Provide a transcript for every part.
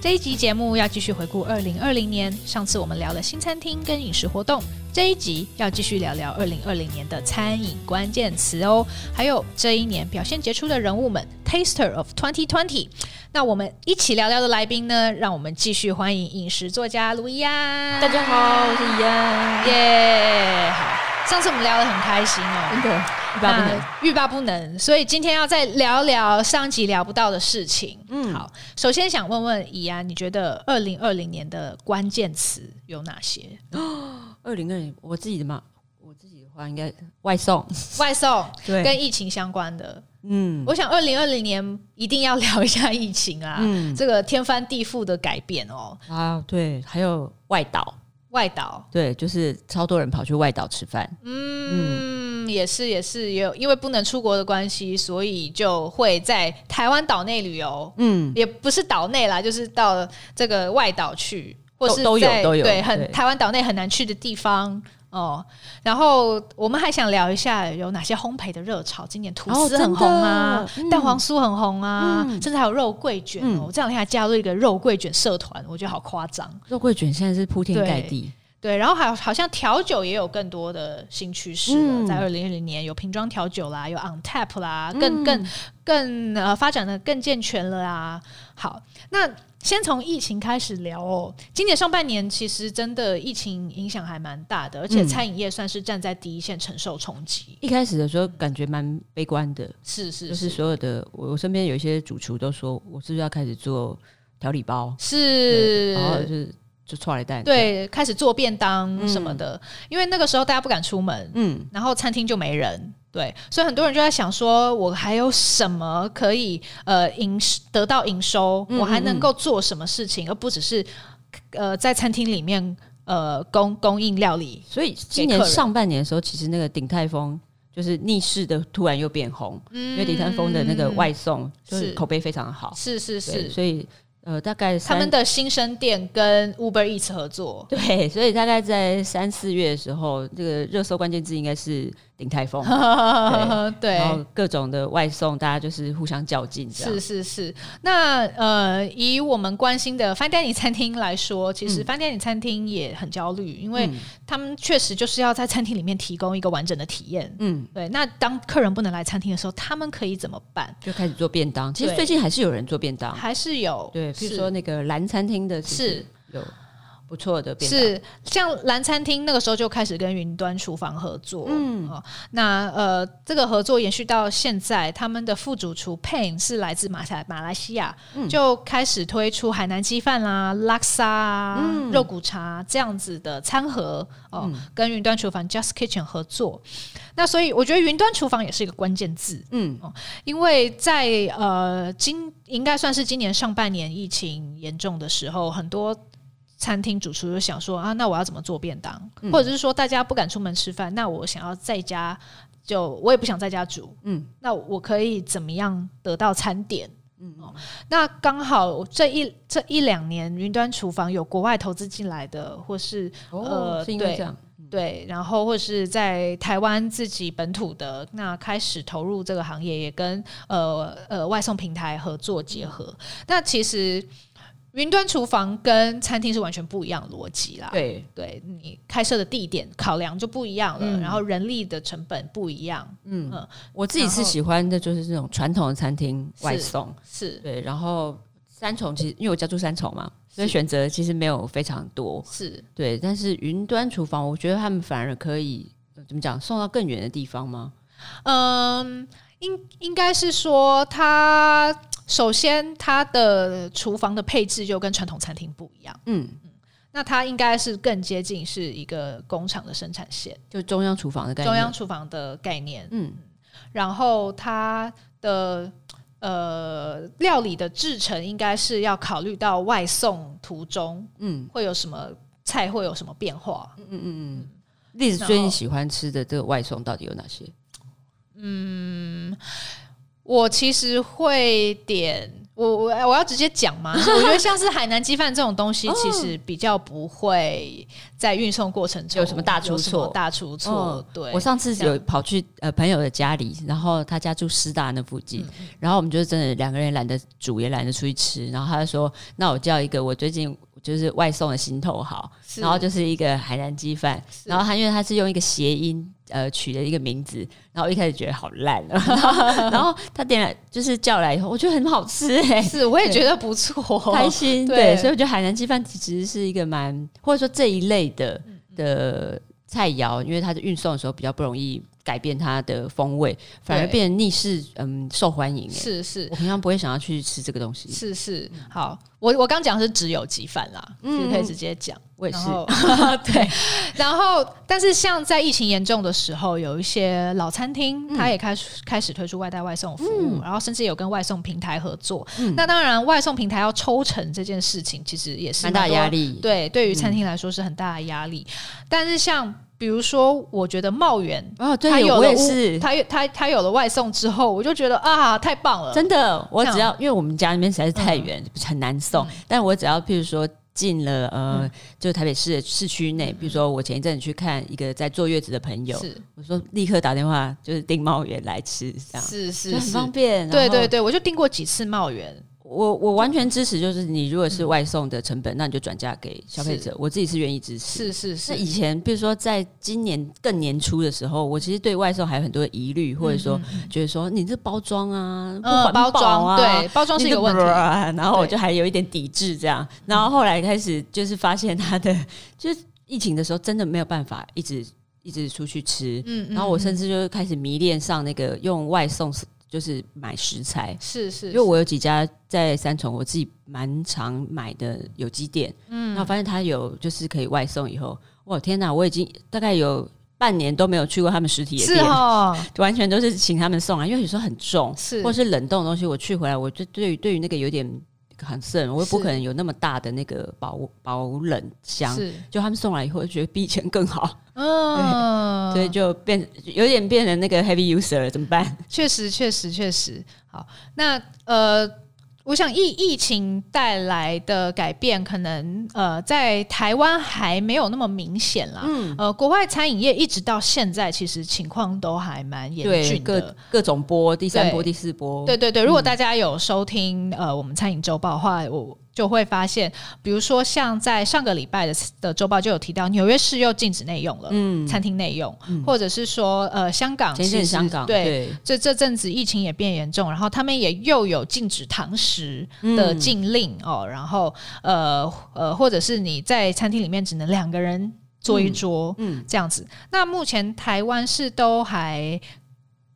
这一集节目要继续回顾二零二零年，上次我们聊了新餐厅跟饮食活动，这一集要继续聊聊二零二零年的餐饮关键词哦，还有这一年表现杰出的人物们，Taster of Twenty Twenty。那我们一起聊聊的来宾呢？让我们继续欢迎饮食作家卢怡安。大家好，我是怡安。耶！好，上次我们聊得很开心哦，真的欲罢不能，欲罢不能。所以今天要再聊聊上集聊不到的事情。嗯，好，首先想问问怡安，你觉得二零二零年的关键词有哪些？二零二零，我自己的嘛，我自己的话应该外送，外送，对，跟疫情相关的。嗯，我想二零二零年一定要聊一下疫情啊，嗯，这个天翻地覆的改变哦。啊，对，还有外岛，外岛，对，就是超多人跑去外岛吃饭。嗯，嗯，也是也是，也有因为不能出国的关系，所以就会在台湾岛内旅游。嗯，也不是岛内啦，就是到这个外岛去，或是都有都有，对，很台湾岛内很难去的地方。哦，然后我们还想聊一下有哪些烘焙的热潮。今年吐司很红啊，哦嗯、蛋黄酥很红啊，嗯、甚至还有肉桂卷哦。我、嗯、这两天还加入一个肉桂卷社团，我觉得好夸张。肉桂卷现在是铺天盖地。对，然后还有好像调酒也有更多的新趋势了。嗯、在二零二零年有瓶装调酒啦，有 on tap 啦，更更更呃发展的更健全了啊。好，那。先从疫情开始聊哦。今年上半年其实真的疫情影响还蛮大的，而且餐饮业算是站在第一线承受冲击。一开始的时候感觉蛮悲观的，是是，就是所有的我我身边有一些主厨都说，我是不是要开始做调理包？是，然后就是就出来带，对，开始做便当什么的，嗯、因为那个时候大家不敢出门，嗯，然后餐厅就没人。对，所以很多人就在想说，我还有什么可以呃营得到营收？嗯嗯嗯，我还能够做什么事情，而不只是呃在餐厅里面呃供供应料理。所以今年上半年的时候，其实那个鼎泰丰就是逆势的突然又变红，嗯、因为鼎泰丰的那个外送就是口碑非常好，是是是，所以。呃，大概他们的新生店跟 Uber Eats 合作，对，所以大概在三四月的时候，这个热搜关键字应该是鼎泰丰，对，然后各种的外送，大家就是互相较劲，是是是。那呃，以我们关心的 Fine Dining 餐厅来说，其实 Fine Dining 餐厅也很焦虑，因为他们确实就是要在餐厅里面提供一个完整的体验，嗯，对。那当客人不能来餐厅的时候，他们可以怎么办？就开始做便当。其实最近还是有人做便当，还是有，对。比如说那个蓝餐厅的是有不错的变，是像蓝餐厅那个时候就开始跟云端厨房合作，嗯，哦那呃这个合作延续到现在，他们的副主厨 Payne 是来自马来马来西亚，嗯、就开始推出海南鸡饭啦、拉萨啊、嗯、肉骨茶这样子的餐盒哦，嗯、跟云端厨房 Just Kitchen 合作。那所以我觉得云端厨房也是一个关键字，嗯，哦因为在呃今应该算是今年上半年疫情严重的时候，很多餐厅主厨就想说啊，那我要怎么做便当，嗯、或者是说大家不敢出门吃饭，那我想要在家，就我也不想在家煮，嗯，那我可以怎么样得到餐点？嗯，哦，那刚好这一这一两年云端厨房有国外投资进来的，或是、哦、呃，是因为这样。对，然后或是在台湾自己本土的那开始投入这个行业，也跟呃呃外送平台合作结合。那其实云端厨房跟餐厅是完全不一样的逻辑啦。对，对你开设的地点考量就不一样了，嗯、然后人力的成本不一样。嗯，嗯我自己是喜欢的就是这种传统的餐厅外送，是，是对，然后。三重其实，因为我家住三重嘛，所以选择其实没有非常多。是对，但是云端厨房，我觉得他们反而可以怎么讲，送到更远的地方吗？嗯，应应该是说，它首先它的厨房的配置就跟传统餐厅不一样。嗯嗯，那它应该是更接近是一个工厂的生产线，就中央厨房的概念。中央厨房的概念。嗯，然后它的。呃，料理的制成应该是要考虑到外送途中，嗯，会有什么菜会有什么变化？嗯嗯嗯。例子最近喜欢吃的这个外送到底有哪些？嗯，我其实会点，我我我要直接讲吗？我觉得像是海南鸡饭这种东西，其实比较不会在运送过程中有什么大出错。大出错，对。我上次有跑去呃朋友的家里，然后他家住师大那附近，然后我们就真的两个人懒得煮，也懒得出去吃，然后他就说：“那我叫一个我最近就是外送的心头好，然后就是一个海南鸡饭。”然后他因为他是用一个谐音。呃，取了一个名字，然后一开始觉得好烂，然后他点来就是叫来以后，我觉得很好吃哎、欸，是我也觉得不错，开心对，对，所以我觉得海南鸡饭其实是一个蛮或者说这一类的的菜肴，因为它的运送的时候比较不容易。改变它的风味，反而变成逆势，嗯，受欢迎。是是，我平常不会想要去吃这个东西。是是，好，我我刚讲是只有鸡饭啦，嗯，可以直接讲。我也是，对。然后，但是像在疫情严重的时候，有一些老餐厅，它也开始开始推出外带外送服务，然后甚至有跟外送平台合作。那当然，外送平台要抽成这件事情，其实也是蛮大压力。对，对于餐厅来说是很大的压力。但是像比如说，我觉得茂园哦，对，他有了，我也是，他他他有了外送之后，我就觉得啊，太棒了！真的，我只要因为我们家那边实在是太远，嗯、很难送。嗯、但我只要譬如说进了呃，嗯、就台北市的市区内，比如说我前一阵子去看一个在坐月子的朋友，是我说立刻打电话就是订茂源来吃，这样是是，是很方便。对对对，我就订过几次茂园。我我完全支持，就是你如果是外送的成本，嗯、那你就转嫁给消费者。我自己是愿意支持。是是是。那以前，比如说在今年更年初的时候，我其实对外送还有很多疑虑，或者说觉得说你这包装啊，不环保啊，嗯、对，包装是一个问题。然后我就还有一点抵制这样。然后后来开始就是发现它的，就是疫情的时候真的没有办法一直一直出去吃。嗯。然后我甚至就开始迷恋上那个用外送。就是买食材，是是，是，因为我有几家在三重，我自己蛮常买的有机店，嗯，然后发现他有就是可以外送，以后，哇天哪，我已经大概有半年都没有去过他们实体的店，是哦，完全都是请他们送啊，因为有时候很重，是，或是冷冻的东西，我去回来，我就对于对于那个有点。很盛，我也不可能有那么大的那个保保冷箱，是就他们送来以后，觉得比以前更好 嗯，所以就变有点变成那个 heavy user 了，怎么办？确实，确实，确实，好，那呃。我想疫疫情带来的改变，可能呃在台湾还没有那么明显啦。嗯，呃，国外餐饮业一直到现在，其实情况都还蛮严峻的，各各种波，第三波、第四波。对对对，如果大家有收听、嗯、呃我们餐饮周报的话，我。就会发现，比如说像在上个礼拜的的周报就有提到，纽约市又禁止内用了，嗯，餐厅内用，嗯、或者是说呃香港其实香港对，对。这这阵子疫情也变严重，然后他们也又有禁止堂食的禁令、嗯、哦，然后呃呃或者是你在餐厅里面只能两个人坐一桌，嗯，嗯。这样子。那目前台湾是都还。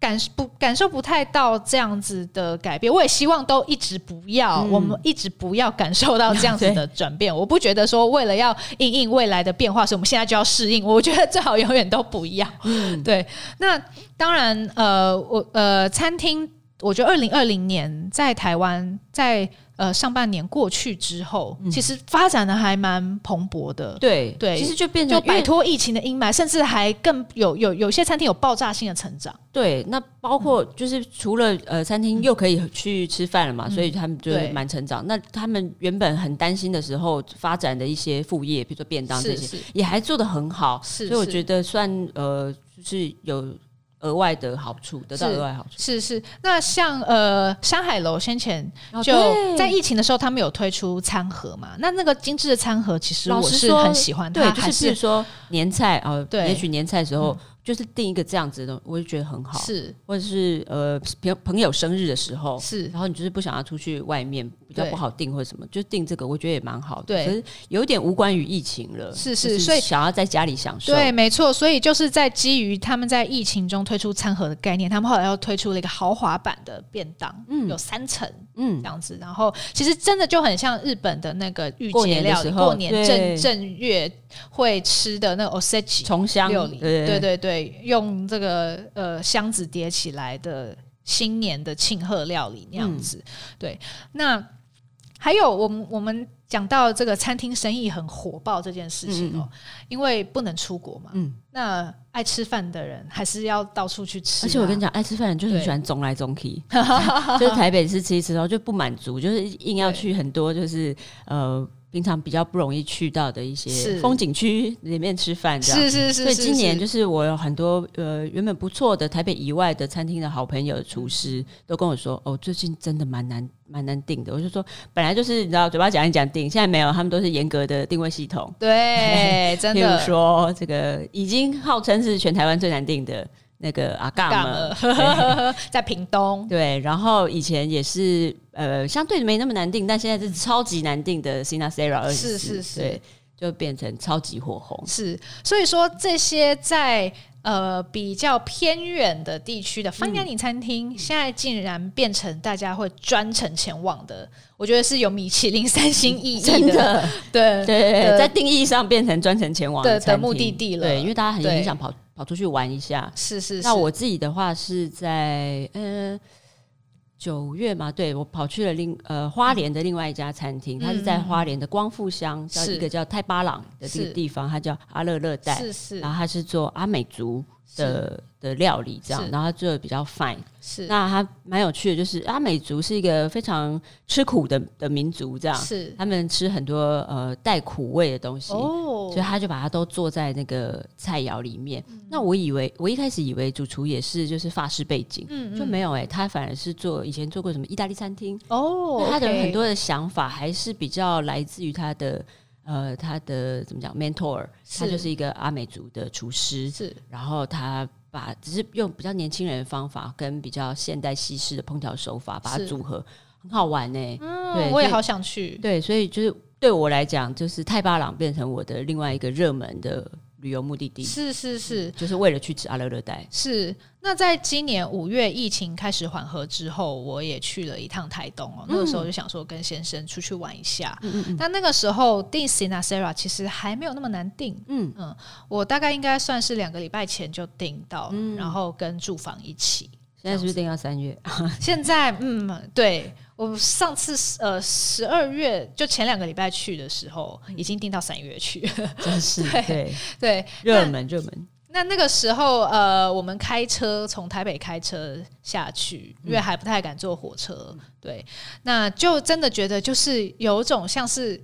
感不感受不太到这样子的改变，我也希望都一直不要，嗯、我们一直不要感受到这样子的 转变。我不觉得说为了要应应未来的变化，所以我们现在就要适应。我觉得最好永远都不要。嗯，对。那当然，呃，我呃，餐厅，我觉得二零二零年在台湾在。呃，上半年过去之后，嗯、其实发展的还蛮蓬勃的。对对，其实就变成就摆脱疫情的阴霾，甚至还更有有有些餐厅有爆炸性的成长。对，那包括就是除了呃，餐厅又可以去吃饭了嘛，嗯、所以他们就蛮成长。对那他们原本很担心的时候发展的一些副业，比如说便当这些，也还做得很好。是，是，所以我觉得算呃，就是有。额外的好处，得到额外好处是是，是。那像呃山海楼先前就在疫情的时候，他们有推出餐盒嘛？那那个精致的餐盒，其实我是很喜欢。对，就是比如说年菜哦，对，也许年菜的时候。嗯就是订一个这样子的，我就觉得很好。是，或者是呃朋朋友生日的时候，是，然后你就是不想要出去外面比较不好定或者什么，就定这个，我觉得也蛮好的。对，可是有点无关于疫情了。是是，所以想要在家里享受。对，没错。所以就是在基于他们在疫情中推出餐盒的概念，他们后来又推出了一个豪华版的便当，嗯，有三层，嗯，这样子。然后其实真的就很像日本的那个御节料理，过年正正月会吃的那个 osechi 重香料理。对对对。对，用这个呃箱子叠起来的新年的庆贺料理那样子，嗯、对。那还有我们我们讲到这个餐厅生意很火爆这件事情哦，嗯嗯。因为不能出国嘛，嗯，那爱吃饭的人还是要到处去吃，而且我跟你讲，爱吃饭的人就很喜欢总来总去，就是台北吃吃一吃，然后就不满足，就是硬要去很多，就是呃。平常比较不容易去到的一些风景区里面吃饭，这样是是是，是。所以今年就是我有很多呃原本不错的台北以外的餐厅的好朋友厨师都跟我说，哦，最近真的蛮难蛮难订的。我就说本来就是你知道嘴巴讲一讲订，现在没有，他们都是严格的定位系统。对，真的。譬如说这个已经号称是全台湾最难订的。那个阿嘎嘛，在屏东。对，然后以前也是呃，相对没那么难定，但现在是超级难定的 Sinasera 是是是，对，就变成超级火红。是，所以说这些在呃比较偏远的地区的 Fine Dining 餐厅，嗯，现在竟然变成大家会专程前往的，我觉得是有米其林三星意义的。真的，对对，对，在定义上变成专程前往的，的目的地了。对，因为大家很很想跑。跑出去玩一下，是是，是。那我自己的话是在嗯九月嘛，对，我跑去了另呃花莲的另外一家餐厅，嗯，它是在花莲的光复乡，叫一个叫太巴朗的这个地方，它叫阿勒热带，是是，然后它是做阿美族的的料理这样，然后他做的比较 fine。是，那他蛮有趣的，就是阿美族是一个非常吃苦的的民族，这样是。他们吃很多呃带苦味的东西，哦，所以他就把它都做在那个菜肴里面。嗯、那我以为我一开始以为主厨也是就是法式背景，嗯，嗯，就没有哎、欸，他反而是做以前做过什么意大利餐厅。哦，他的很多的想法还是比较来自于他的呃他的怎么讲 mentor，他就是一个阿美族的厨师，是，然后他。把只是用比较年轻人的方法，跟比较现代西式的烹调手法把它组合，很好玩呢、欸。嗯，对，我也好想去。对，所以就是对我来讲，就是太巴朗变成我的另外一个热门的旅游目的地。是是是，就是为了去吃阿勒热带。是。那在今年五月疫情开始缓和之后，我也去了一趟台东哦、喔。那个时候就想说跟先生出去玩一下。嗯嗯。但那个时候订 Sinasera 其实还没有那么难订。嗯嗯。我大概应该算是两个礼拜前就订到、嗯，然后跟住房一起。现在是不是定到三月？现在嗯，对我上次呃十二月就前两个礼拜去的时候，已经定到三月去。真是对对热门热门。那那个时候，呃，我们开车从台北开车下去，因为还不太敢坐火车，嗯、对，那就真的觉得就是有一种像是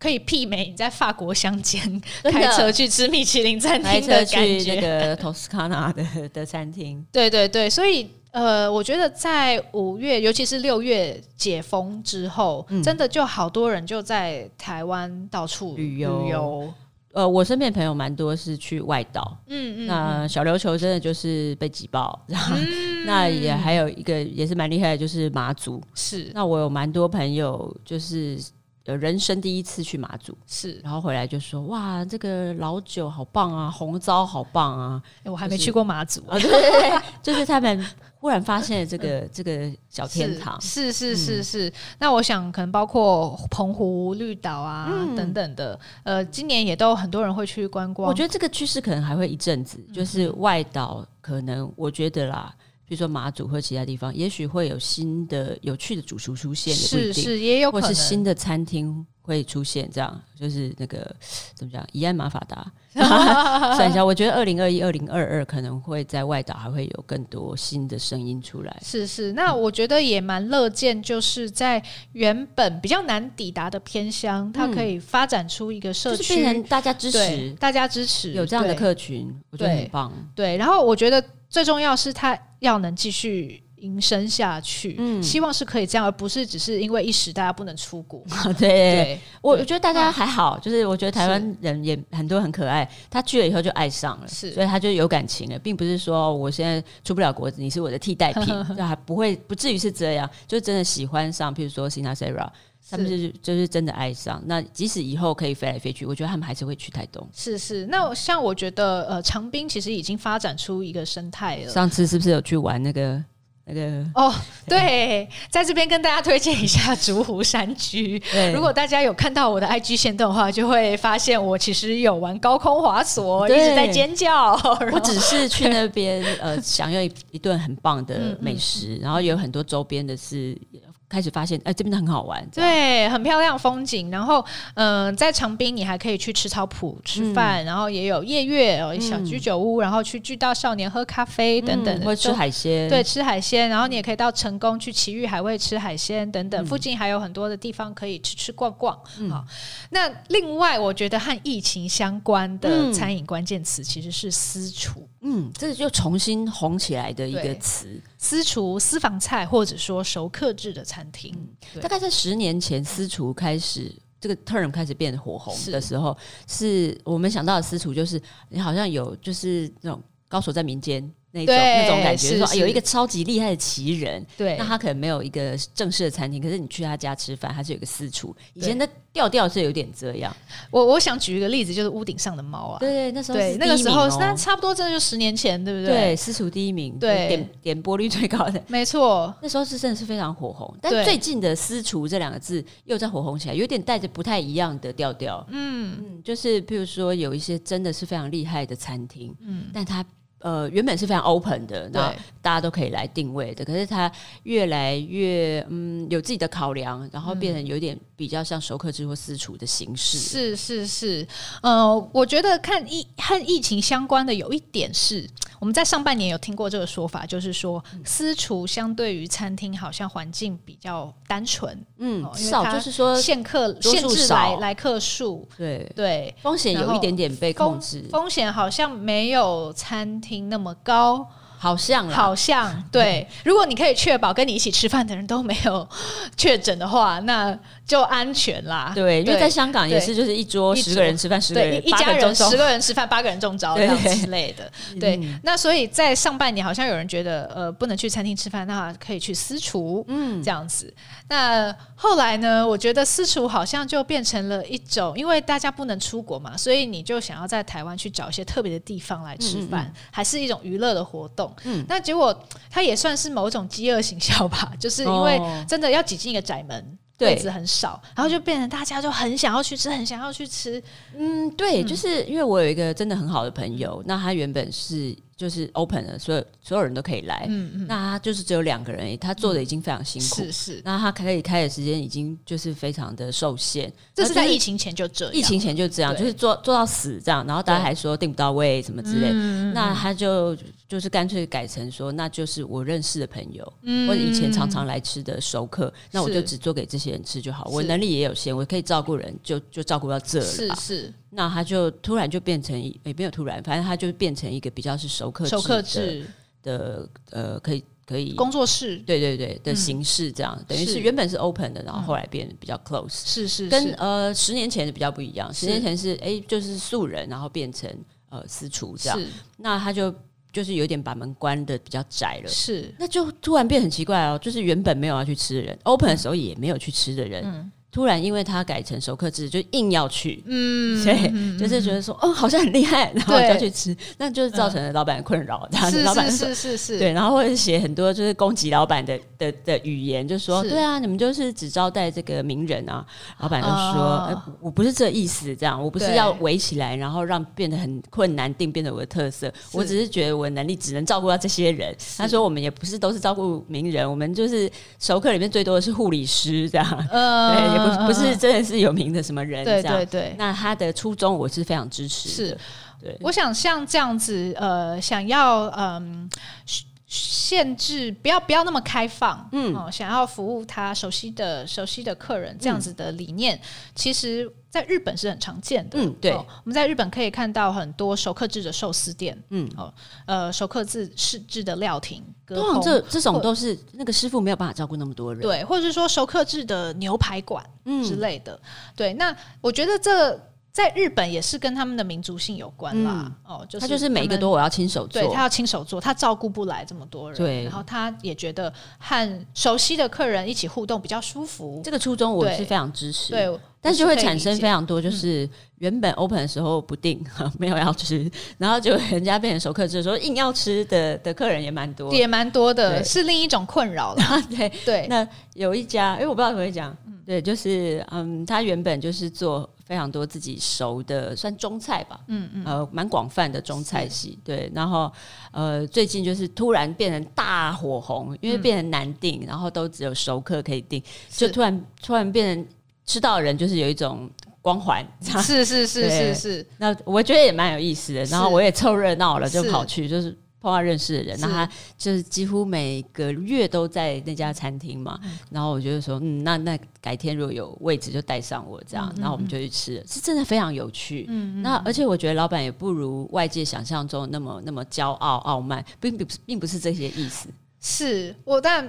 可以媲美你在法国乡间开车去吃米其林餐厅的感觉，那个托斯卡纳的的餐厅，对对对，所以呃，我觉得在五月，尤其是六月解封之后，嗯，真的就好多人就在台湾到处旅游。旅游。呃，我身边朋友蛮多是去外岛，嗯嗯，那小琉球真的就是被挤爆，然后、嗯、那也还有一个也是蛮厉害的，就是马祖，是。那我有蛮多朋友就是有人生第一次去马祖，是，然后回来就说哇，这个老酒好棒啊，红糟好棒啊，欸、我还没去过马祖，就是、对对对就是他们。忽然发现了这个、嗯、这个小天堂，是是是是。那我想可能包括澎湖绿岛啊、嗯、等等的，呃，今年也都很多人会去观光。我觉得这个趋势可能还会一阵子，就是外岛可能我觉得啦，比如说马祖或其他地方，也许会有新的有趣的主厨出现，是是也有可能，或是新的餐厅。会出现这样，就是那个怎么讲？宜安马法达，算一下，我觉得二零二一、二零二二可能会在外岛还会有更多新的声音出来。是是，那我觉得也蛮乐见，就是在原本比较难抵达的偏乡，它可以发展出一个社区，变成大家支持，大家支持有这样的客群，我觉得很棒。对，然后我觉得最重要是他要能继续。营生下去，嗯，希望是可以这样，而不是只是因为一时大家不能出国。对，对我我觉得大家还好，就是我觉得台湾人也很多很可爱，他去了以后就爱上了，是，所以他就有感情了，并不是说我现在出不了国，你是我的替代品，就还不会不至于是这样，就真的喜欢上，譬如说 Sinasera，他们是就是真的爱上。那即使以后可以飞来飞去，我觉得他们还是会去台东。是是，那像我觉得呃，长滨其实已经发展出一个生态了。上次是不是有去玩那个？那个哦，对，在这边跟大家推荐一下竹湖山居。如果大家有看到我的 IG 线动的话，就会发现我其实有玩高空滑索，一直在尖叫。我只是去那边 呃，享用一一顿很棒的美食，嗯嗯，然后有很多周边的是开始发现，哎，这边很好玩，对，很漂亮风景。然后，嗯、呃，在长滨你还可以去吃草埔吃饭，嗯、然后也有夜月，有小居酒屋，嗯、然后去巨道少年喝咖啡等等，或吃海鲜，对，吃海鲜。然后你也可以到成功去奇遇海味吃海鲜等等，嗯、附近还有很多的地方可以吃吃逛逛。嗯、好，那另外我觉得和疫情相关的餐饮关键词其实是私厨。嗯，这就重新红起来的一个词，私厨、私房菜，或者说熟客制的餐厅。嗯、大概在十年前，私厨开始这个 term 开始变火红的时候，是，是我们想到的私厨，就是你好像有就是那种高手在民间。那种那种感觉，说有一个超级厉害的奇人，对，那他可能没有一个正式的餐厅，可是你去他家吃饭，他是有一个私厨。以前的调调是有点这样。我我想举一个例子，就是屋顶上的猫啊，对，那时候对那个时候，那差不多真的就十年前，对不对？对，私厨第一名，对，点点播率最高的，没错。那时候是真的是非常火红，但最近的私厨这两个字又在火红起来，有点带着不太一样的调调。嗯嗯，就是譬如说有一些真的是非常厉害的餐厅，嗯，但他。呃，原本是非常 open 的，那大家都可以来定位的。可是它越来越嗯有自己的考量，然后变成有点比较像熟客制或私厨的形式。是是是，呃，我觉得看疫和疫情相关的有一点是，我们在上半年有听过这个说法，就是说私厨相对于餐厅好像环境比较单纯，嗯，少就是说限客限制来来客数，对对，风险有一点点被控制，风险好像没有餐厅。那么高，好像好像对。如果你可以确保跟你一起吃饭的人都没有 确诊的话，那就安全啦。对，因为在香港也是，就是一桌十个人吃饭，十个人一家人十个人吃饭，八个人中招这样之类的。对，那所以在上半年好像有人觉得，呃，不能去餐厅吃饭，那可以去私厨，嗯，这样子。那后来呢？我觉得私厨好像就变成了一种，因为大家不能出国嘛，所以你就想要在台湾去找一些特别的地方来吃饭，还是一种娱乐的活动。嗯，那结果它也算是某种饥饿行销吧，就是因为真的要挤进一个窄门，位置很少，然后就变成大家就很想要去吃，很想要去吃。嗯，对，就是因为我有一个真的很好的朋友，那他原本是。就是 open 了，所有所有人都可以来。嗯嗯，那他就是只有两个人，他做的已经非常辛苦。是是，那他可以开的时间已经就是非常的受限。这是在疫情前就这样，疫情前就这样，就是做做到死这样。然后大家还说订不到位什么之类，那他就就是干脆改成说，那就是我认识的朋友，或者以前常常来吃的熟客，那我就只做给这些人吃就好。我能力也有限，我可以照顾人，就就照顾到这了。是是。那他就突然就变成也没有突然，反正他就变成一个比较是熟客熟客制的呃，可以可以工作室，对对对的形式，这样等于是原本是 open 的，然后后来变得比较 close，是是跟呃十年前的比较不一样，十年前是哎就是素人，然后变成呃私厨这样，那他就就是有点把门关的比较窄了，是，那就突然变很奇怪哦，就是原本没有要去吃的人，open 的时候也没有去吃的人。突然，因为他改成熟客制，就硬要去，嗯，对，就是觉得说，哦，好像很厉害，然后就要去吃，那就是造成了老板的困扰。这样子老板是是是，对，然后或者写很多就是攻击老板的的的语言，就说，对啊，你们就是只招待这个名人啊。老板就说，我不是这意思，这样，我不是要围起来，然后让变得很困难定变得我的特色。我只是觉得我的能力只能照顾到这些人。他说，我们也不是都是照顾名人，我们就是熟客里面最多的是护理师这样。嗯。不不是真的是有名的什么人，对对对。那他的初衷我是非常支持。是，对。我想像这样子，呃，想要嗯限制，不要不要那么开放，嗯，哦，想要服务他熟悉的熟悉的客人，这样子的理念，其实在日本是很常见的。嗯，对。我们在日本可以看到很多熟客制的寿司店，嗯，哦，呃，熟客制是制的料亭。通常这这种都是那个师傅没有办法照顾那么多人，对，或者是说熟客制的牛排馆之类的，嗯、对。那我觉得这在日本也是跟他们的民族性有关啦。嗯、哦，就是他，他就是每一个都我要亲手做，对他要亲手做，他照顾不来这么多人，对。然后他也觉得和熟悉的客人一起互动比较舒服，这个初衷我是非常支持，对。对但是会产生非常多，就是原本 open 的时候不定，嗯、没有要吃，然后就人家变成熟客制的时候硬要吃的的客人也蛮多，也蛮多的，是另一种困扰了。对对，那有一家，因为我不知道怎么讲，嗯、对，就是嗯，他原本就是做。非常多自己熟的，算中菜吧，嗯嗯，呃，蛮广泛的中菜系，对。然后呃，最近就是突然变成大火红，因为变成难订，嗯、然后都只有熟客可以订，就突然突然变成吃到的人就是有一种光环，是是是是 是。那我觉得也蛮有意思的，然后我也凑热闹了，就跑去就是。碰到认识的人，那他就是几乎每个月都在那家餐厅嘛。然后我觉得说，嗯，那那改天如果有位置就带上我这样，然后我们就去吃了，是真的非常有趣。嗯，那而且我觉得老板也不如外界想象中那么那么骄傲傲慢，并并并不是这些意思。是我，但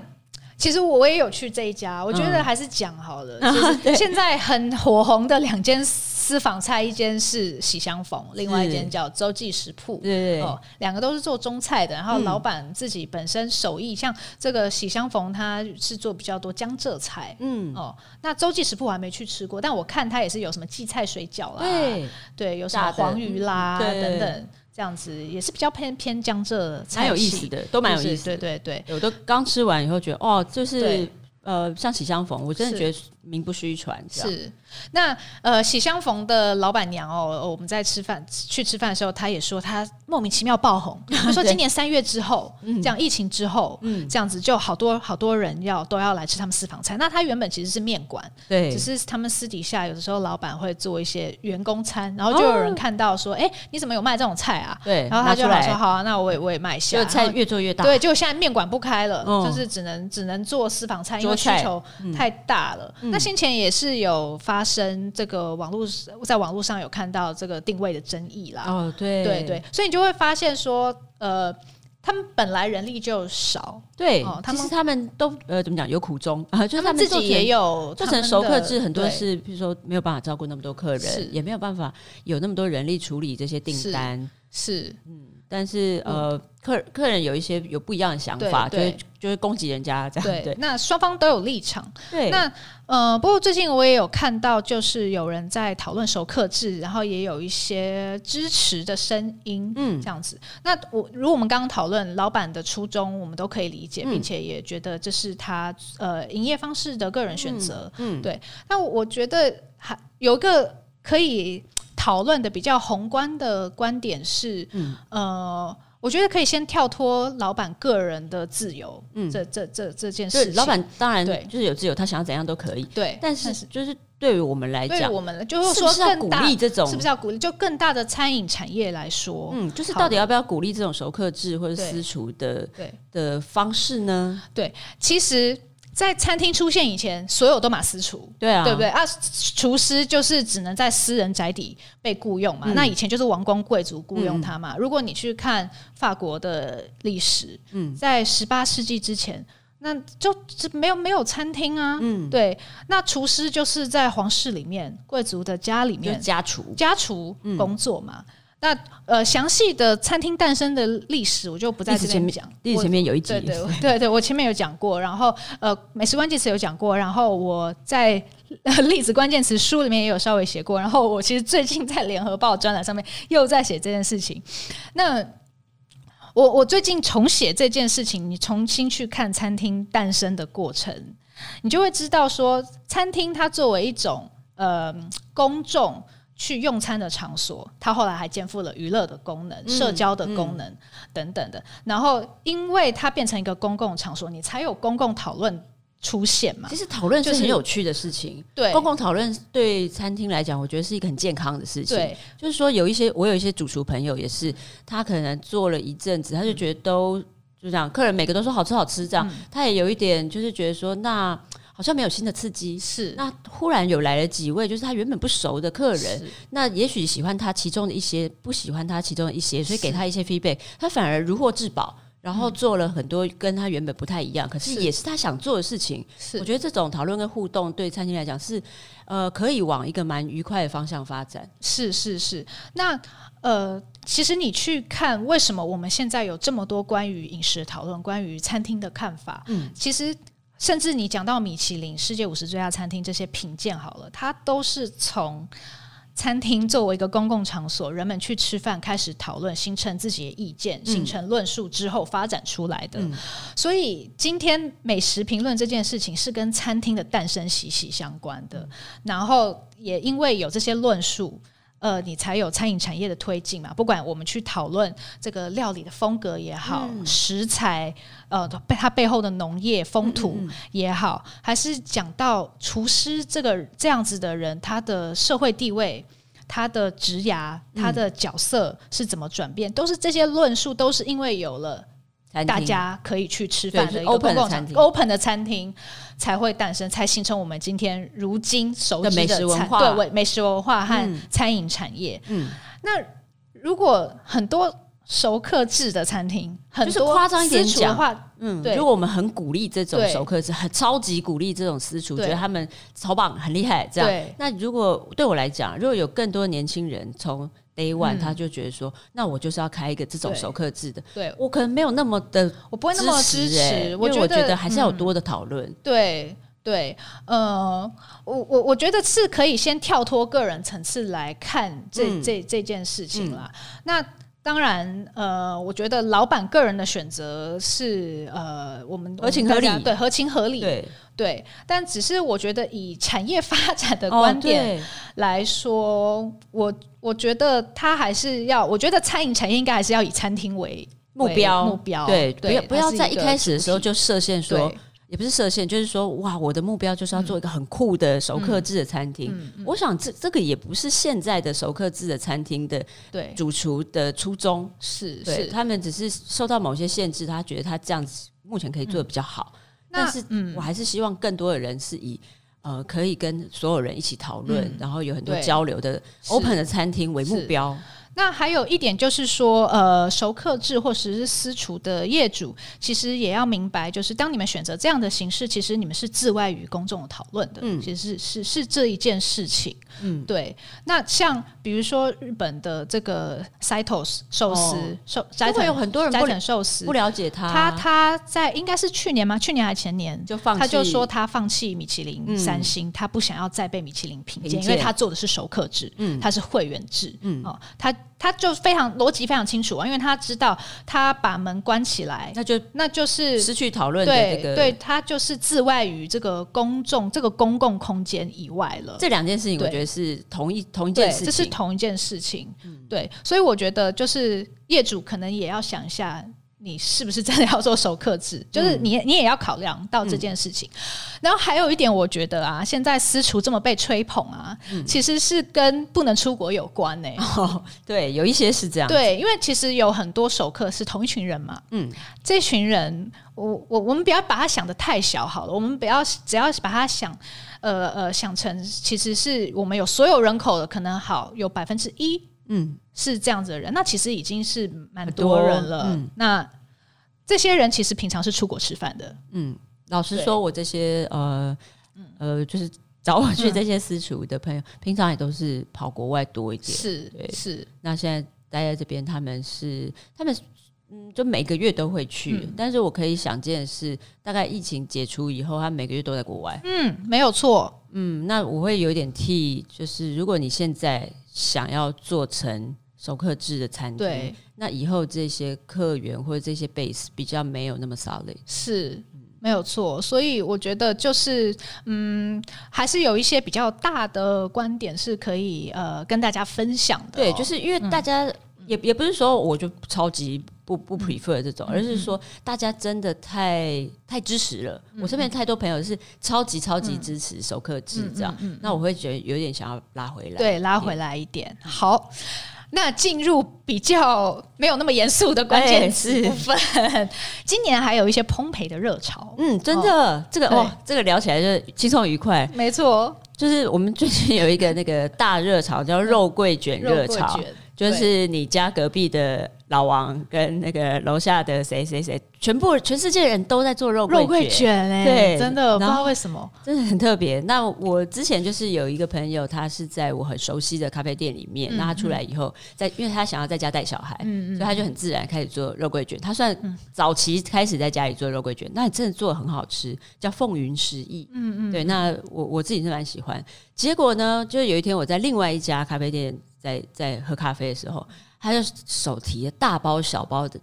其实我也有去这一家，我觉得还是讲好了，就是现在很火红的两间。私房菜一间是喜相逢，另外一间叫周记食铺。对，对，对哦，两个都是做中菜的。然后老板自己本身手艺，嗯、像这个喜相逢，他是做比较多江浙菜。嗯哦，那周记食铺我还没去吃过，但我看他也是有什么荠菜水饺啦，对对，有什么黄鱼啦等等，这样子也是比较偏偏江浙菜，蛮有意思的，都蛮有意思。对对对，我都刚吃完以后觉得，哦，就是呃，像喜相逢，我真的觉得名不虚传。是。那呃，喜相逢的老板娘哦，我们在吃饭去吃饭的时候，她也说她莫名其妙爆红。她说今年三月之后，这样疫情之后，嗯，这样子就好多好多人要都要来吃他们私房菜。那她原本其实是面馆，对，只是他们私底下有的时候老板会做一些员工餐，然后就有人看到说，哎，你怎么有卖这种菜啊？对，然后他就来说，好啊，那我也我也卖下。菜越做越大，对，就现在面馆不开了，就是只能只能做私房菜，因为需求太大了。那先前也是有发。生这个网络，在网络上有看到这个定位的争议啦。哦，对对对，所以你就会发现说，呃，他们本来人力就少，对，哦，他们他们都呃怎么讲有苦衷啊，就是他们自己也有做成熟客制，很多是比如说没有办法照顾那么多客人，也没有办法有那么多人力处理这些订单，是嗯。但是呃，客客人有一些有不一样的想法，就会就会攻击人家这样。对，对那双方都有立场。对，那呃，不过最近我也有看到，就是有人在讨论熟客制，然后也有一些支持的声音，嗯，这样子。那我如果我们刚刚讨论老板的初衷，我们都可以理解，并且也觉得这是他呃营业方式的个人选择。嗯，对。那我觉得还有一个可以。讨论的比较宏观的观点是，嗯、呃，我觉得可以先跳脱老板个人的自由，嗯，这这这这件事，老板当然对，就是有自由，他想要怎样都可以，对。但是就是对于我们来讲，对我们就是说更大，鼓励这种是不是要鼓励？就更大的餐饮产业来说，嗯，就是到底要不要鼓励这种熟客制或者私厨的对的方式呢？对，其实。在餐厅出现以前，所有都马私厨，对啊，对不对啊？厨师就是只能在私人宅邸被雇佣嘛。嗯、那以前就是王公贵族雇佣他嘛。嗯、如果你去看法国的历史，嗯，在十八世纪之前，那就没有没有餐厅啊。嗯，对，那厨师就是在皇室里面、贵族的家里面家厨家厨工作嘛。嗯那呃，详细的餐厅诞生的历史，我就不在这边讲。历史前面有一集，对对对对，我前面有讲过。然后呃，美食关键词有讲过。然后我在 历史关键词书里面也有稍微写过。然后我其实最近在联合报专栏上面又在写这件事情。那我我最近重写这件事情，你重新去看餐厅诞生的过程，你就会知道说，餐厅它作为一种呃公众。去用餐的场所，它后来还肩负了娱乐的功能、社交的功能等等的。然后，因为它变成一个公共场所，你才有公共讨论出现嘛。其实讨论是很有趣的事情。对，公共讨论对餐厅来讲，我觉得是一个很健康的事情。对，就是说有一些我有一些主厨朋友也是，他可能做了一阵子，他就觉得都就这样，客人每个都说好吃好吃这样，他也有一点就是觉得说那。好像没有新的刺激，是。那忽然有来了几位，就是他原本不熟的客人，那也许喜欢他其中的一些，不喜欢他其中的一些，所以给他一些 feedback，他反而如获至宝，然后做了很多跟他原本不太一样，可是。也是他想做的事情。是。我觉得这种讨论跟互动对餐厅来讲是呃可以往一个蛮愉快的方向发展。是是是，那呃，其实你去看为什么我们现在有这么多关于饮食的讨论，关于餐厅的看法，嗯，其实。甚至你讲到米其林世界五十最佳餐厅这些评鉴好了，它都是从餐厅作为一个公共场所，人们去吃饭，开始讨论，形成自己的意见，形成论述之后发展出来的。嗯、所以今天美食评论这件事情是跟餐厅的诞生息息相关的。然后也因为有这些论述。呃，你才有餐饮产业的推进嘛？不管我们去讨论这个料理的风格也好，嗯、食材，呃，背它背后的农业风土也好，嗯嗯、还是讲到厨师这个这样子的人，他的社会地位、他的职涯、他的角色是怎么转变，嗯、都是这些论述，都是因为有了。大家可以去吃饭的一个公共餐厅，open 的餐厅才会诞生，才形成我们今天如今熟知的，美食文化，对，美食文化和餐饮产业。嗯，那如果很多熟客制的餐厅，很多夸张一点讲的话，嗯，对，如果我们很鼓励这种熟客制，很超级鼓励这种私厨，觉得他们超棒、很厉害，这样。那如果对我来讲，如果有更多的年轻人从 Day One，他就觉得说，那我就是要开一个这种熟客制的。对，我可能没有那么的，我不会那么支持。我觉得还是要有多的讨论。对对，呃，我我我觉得是可以先跳脱个人层次来看这这这件事情啦。那当然，呃，我觉得老板个人的选择是呃，我们合情合理，对，合情合理。对。对，但只是我觉得以产业发展的观点来说，哦、我我觉得他还是要，我觉得餐饮产业应该还是要以餐厅为目标目标。对，对不要不要在一开始的时候就设限说，对也不是设限，就是说哇，我的目标就是要做一个很酷的熟客制的餐厅。嗯嗯、我想这这个也不是现在的熟客制的餐厅的对。主厨的初衷，是是。他们只是受到某些限制，他觉得他这样子目前可以做的比较好。嗯但是，我还是希望更多的人是以呃，可以跟所有人一起讨论，嗯、然后有很多交流的 open 的餐厅为目标。那还有一点就是说，呃，熟客制或者是私厨的业主，其实也要明白，就是当你们选择这样的形式，其实你们是自外于公众的讨论的。嗯，其实是是是这一件事情。嗯，对。那像比如说日本的这个 Saitos 寿司寿，斋藤有很多人不寿司不了解他，他他在应该是去年吗？去年还前年就放弃，他就说他放弃米其林三星，嗯、他不想要再被米其林评鉴，因为他做的是熟客制，嗯，他是会员制，嗯哦，他。他就非常逻辑非常清楚啊，因为他知道他把门关起来，那就那就是失去讨论的这个，对，对他就是自外于这个公众这个公共空间以外了。这两件事情，我觉得是同一同一件事情，这是同一件事情。嗯、对，所以我觉得就是业主可能也要想一下。你是不是真的要做熟客制？就是你，你也要考量到这件事情。嗯、然后还有一点，我觉得啊，现在私厨这么被吹捧啊，嗯、其实是跟不能出国有关呢、欸。哦，对，有一些是这样。对，因为其实有很多熟客是同一群人嘛。嗯，这群人，我我我们不要把他想的太小好了。我们不要只要把他想，呃呃，想成其实是我们有所有人口的，可能好有百分之一。嗯，是这样子的人，那其实已经是蛮多人了。嗯、那这些人其实平常是出国吃饭的。嗯，老实说，我这些呃呃，就是找我去这些私厨的朋友，嗯、平常也都是跑国外多一点。是对是。那现在待在这边，他们是他们嗯，就每个月都会去。嗯、但是我可以想见的是，大概疫情解除以后，他每个月都在国外。嗯，没有错。嗯，那我会有点替，就是如果你现在。想要做成熟客制的餐厅，对那以后这些客源或者这些 base 比较没有那么 solid，是没有错。所以我觉得就是，嗯，还是有一些比较大的观点是可以呃跟大家分享的、哦。对，就是因为大家。嗯也也不是说我就超级不不 prefer 这种，嗯、而是说大家真的太太支持了。嗯、我身边太多朋友是超级超级支持熟客制这样，那我会觉得有点想要拉回来，对，拉回来一点。好，那进入比较没有那么严肃的关键词部分。欸、今年还有一些烘焙的热潮，嗯，真的，哦、这个哦，这个聊起来就轻松愉快。没错，就是我们最近有一个那个大热潮，叫肉桂卷热潮。就是你家隔壁的老王跟那个楼下的谁谁谁，全部全世界人都在做肉肉桂卷哎，对，真的不知道为什么，真的很特别。那我之前就是有一个朋友，他是在我很熟悉的咖啡店里面，那、嗯、他出来以后，在因为他想要在家带小孩，所以他就很自然开始做肉桂卷。他算早期开始在家里做肉桂卷，那真的做的很好吃，叫凤云十亿，嗯嗯。对，那我我自己是蛮喜欢。结果呢，就有一天我在另外一家咖啡店在在喝咖啡的时候。他就手提了大包小包的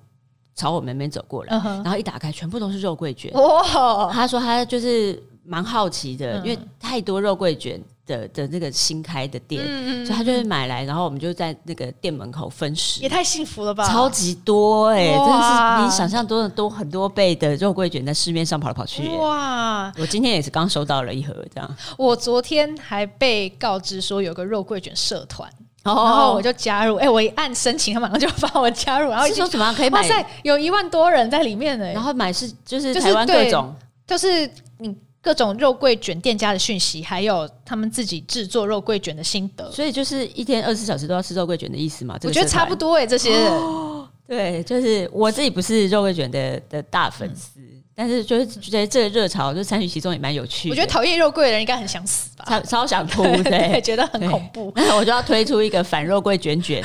朝我们那边走过来，uh huh. 然后一打开，全部都是肉桂卷。Oh. 他说他就是蛮好奇的，uh. 因为太多肉桂卷的的那个新开的店，uh. 所以他就会买来，然后我们就在那个店门口分食。也太幸福了吧！超级多哎、欸真的是你想象多的多很多倍的肉桂卷在市面上跑来跑去、欸。哇！我今天也是刚收到了一盒这样。我昨天还被告知说有个肉桂卷社团。然后我就加入，哎、欸，我一按申请，他马上就把我加入。然后是说怎么样可以买？哇塞，有一万多人在里面呢。然后买是就是台湾各种，就是你各种肉桂卷店家的讯息，还有他们自己制作肉桂卷的心得。所以就是一天二十四小时都要吃肉桂卷的意思嘛？我觉得差不多哎、欸，这些人、哦。对，就是我自己不是肉桂卷的的大粉丝。嗯但是就是觉得这个热潮就参与其中也蛮有趣的。我觉得讨厌肉桂的人应该很想死吧，超超想哭，对，对，觉得很恐怖。那我就要推出一个反肉桂卷卷，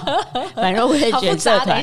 反肉桂卷社团。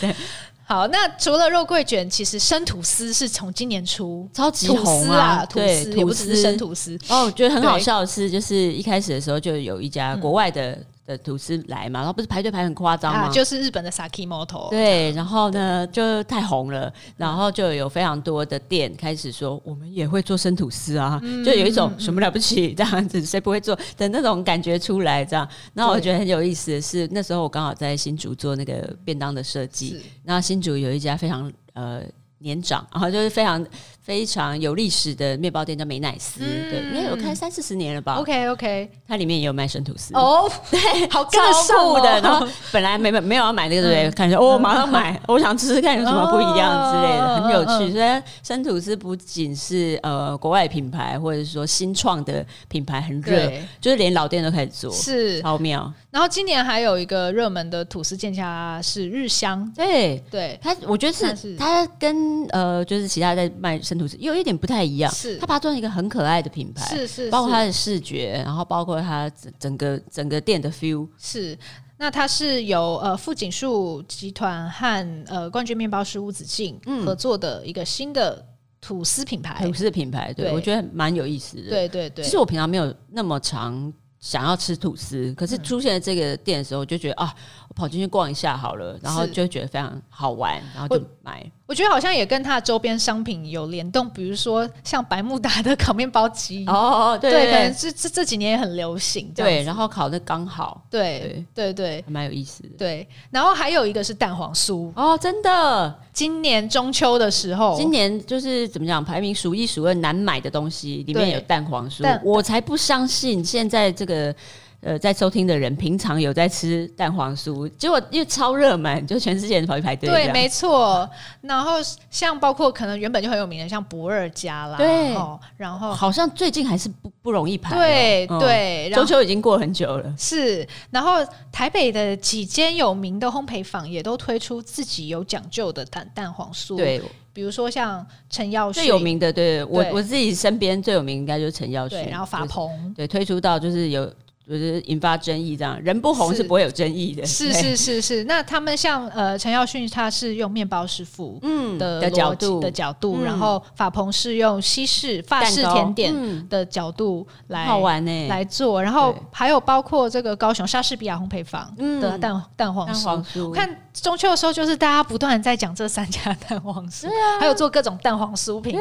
对，好，那除了肉桂卷，其实生吐司是从今年初超级红啊，吐司也不只是生吐司。哦，我觉得很好笑的是，就是一开始的时候就有一家国外的。的吐司来嘛，然后不是排队排很夸张吗？啊，就是日本的 Sakimoto。对，然后呢就太红了，然后就有非常多的店开始说，我们也会做生吐司啊，嗯、就有一种什么了不起这样子，谁不会做的那种感觉出来这样。那我觉得很有意思的是，那时候我刚好在新竹做那个便当的设计，然后新竹有一家非常呃年长，然后就是非常。非常有历史的面包店叫美乃斯，嗯、对，应该有开三四十年了吧？OK OK，它里面也有卖生吐司哦，对，好跟得上的。然后本来没没有要买那个，对不对？看着哦，马上买，我想吃吃看有什么不一样之类的，很有趣。所以生吐司不仅是呃国外品牌，或者说新创的品牌很热，就是连老店都开始做，是超妙。然后今年还有一个热门的吐司店家是日香，对对，它我觉得是它跟呃就是其他在卖。吐司有一点不太一样，是。他把它做成一个很可爱的品牌，是是，包括它的视觉，然后包括它整整个整个店的 feel，是。那它是由呃富锦树集团和呃冠军面包师吴子敬合作的一个新的吐司品牌，吐司的品牌，对，对。我觉得蛮有意思的，对对对。其实我平常没有那么常想要吃吐司，可是出现在这个店的时候，我就觉得啊，我跑进去逛一下好了，然后就觉得非常好玩，然后就买。我觉得好像也跟它的周边商品有联动，比如说像百慕达的烤面包机。哦，对，对，对，对，可能这这这几年也很流行，对，然后烤的刚好，对对对，蛮有意思的，对。然后还有一个是蛋黄酥。哦，真的，今年中秋的时候，今年就是怎么讲，排名数一数二难买的东西里面有蛋黄酥，我才不相信现在这个。呃，在收听的人平常有在吃蛋黄酥，结果因为超热门，就全世界人跑去排队。对，没错。然后像包括可能原本就很有名的，像不二家啦，对。然后好像最近还是不不容易排。对对，中秋已经过很久了。是。然后台北的几间有名的烘焙坊也都推出自己有讲究的蛋蛋黄酥。对，比如说像陈耀旭最有名的，对我我自己身边最有名应该就是陈耀旭。然后法鹏对推出到就是有。就是引发争议，这样人不红是。不会有争议的。是是是是，那他们像呃陈耀迅，他是用面包师傅嗯的角度。的角度，然后法鹏是用西式法式甜点的角度来好玩呢来做，然后还有包括这个高雄莎士比亚烘焙坊的蛋蛋黄酥。我看中秋的时候，就是大家不断在讲这三家蛋黄酥，还有做各种蛋黄酥评比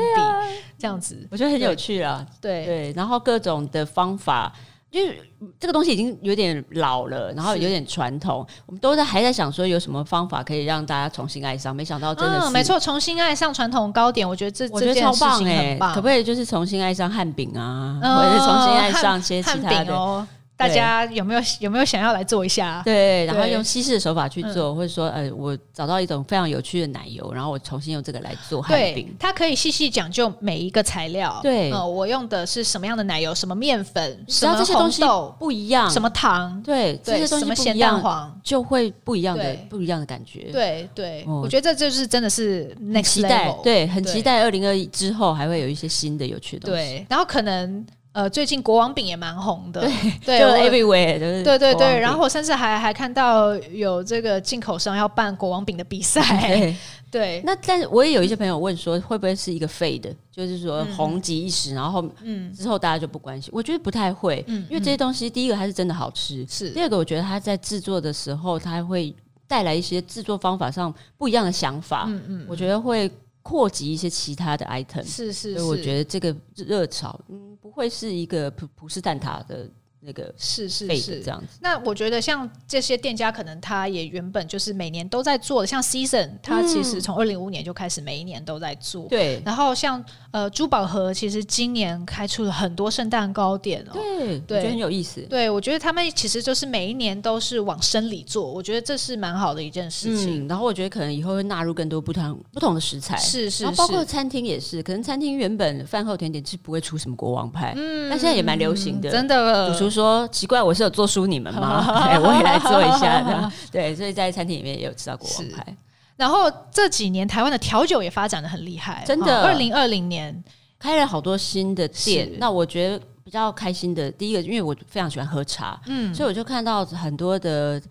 这样子，我觉得很有趣啊。对。对，然后各种的方法。因为这个东西已经有点老了，然后有点传统，我们都在还在想说有什么方法可以让大家重新爱上，没想到真的是、嗯、没错，重新爱上传统糕点，我觉得这我觉得超棒哎，可不可以就是重新爱上汉饼啊，嗯、或者是重新爱上些其他的？大家有没有有没有想要来做一下？对，然后用西式的手法去做，嗯、或者说，呃，我找到一种非常有趣的奶油，然后我重新用这个来做汉饼。它可以细细讲究每一个材料。对，呃，我用的是什么样的奶油？什么面粉？什么红豆不一样？什么糖？对，对这些东西不一样，什么咸蛋黄就会不一样的不一样的感觉。对对，我觉得这就是真的是 next level。对，很期待二零二一之后还会有一些新的有趣的东西。对，然后可能。呃，最近国王饼也蛮红的，对，就 everywhere，就是对对对。然后我甚至还还看到有这个进口商要办国王饼的比赛，对。那但是我也有一些朋友问说，会不会是一个 fade，就是说红极一时，然后嗯之后大家就不关心？我觉得不太会，因为这些东西第一个它是真的好吃，是第二个我觉得它在制作的时候，它会带来一些制作方法上不一样的想法，嗯嗯，我觉得会。扩及一些其他的 item，是是是，所以我觉得这个热潮，嗯，不会是一个普普式蛋挞的。那个是是是这样子。那我觉得像这些店家，可能他也原本就是每年都在做的，像 Season，他其实从二零五年就开始每一年都在做。对。然后像呃珠宝盒，其实今年开出了很多圣诞糕点哦。对，对，我觉得很有意思。对，我觉得他们其实就是每一年都是往深里做，我觉得这是蛮好的一件事情。嗯，然后我觉得可能以后会纳入更多不同不同的食材。是是是。然后包括餐厅也是，可能餐厅原本饭后甜点是不会出什么国王派，嗯，但现在也蛮流行的。真的。主厨说奇怪，我是有做输你们吗？对，我也来做一下的。对，所以在餐厅里面也有吃到国王派。然后这几年台湾的调酒也发展的很厉害，真的。二零二零年开了好多新的店。那我觉得比较开心的，第一个，因为我非常喜欢喝茶，嗯，所以我就看到很多的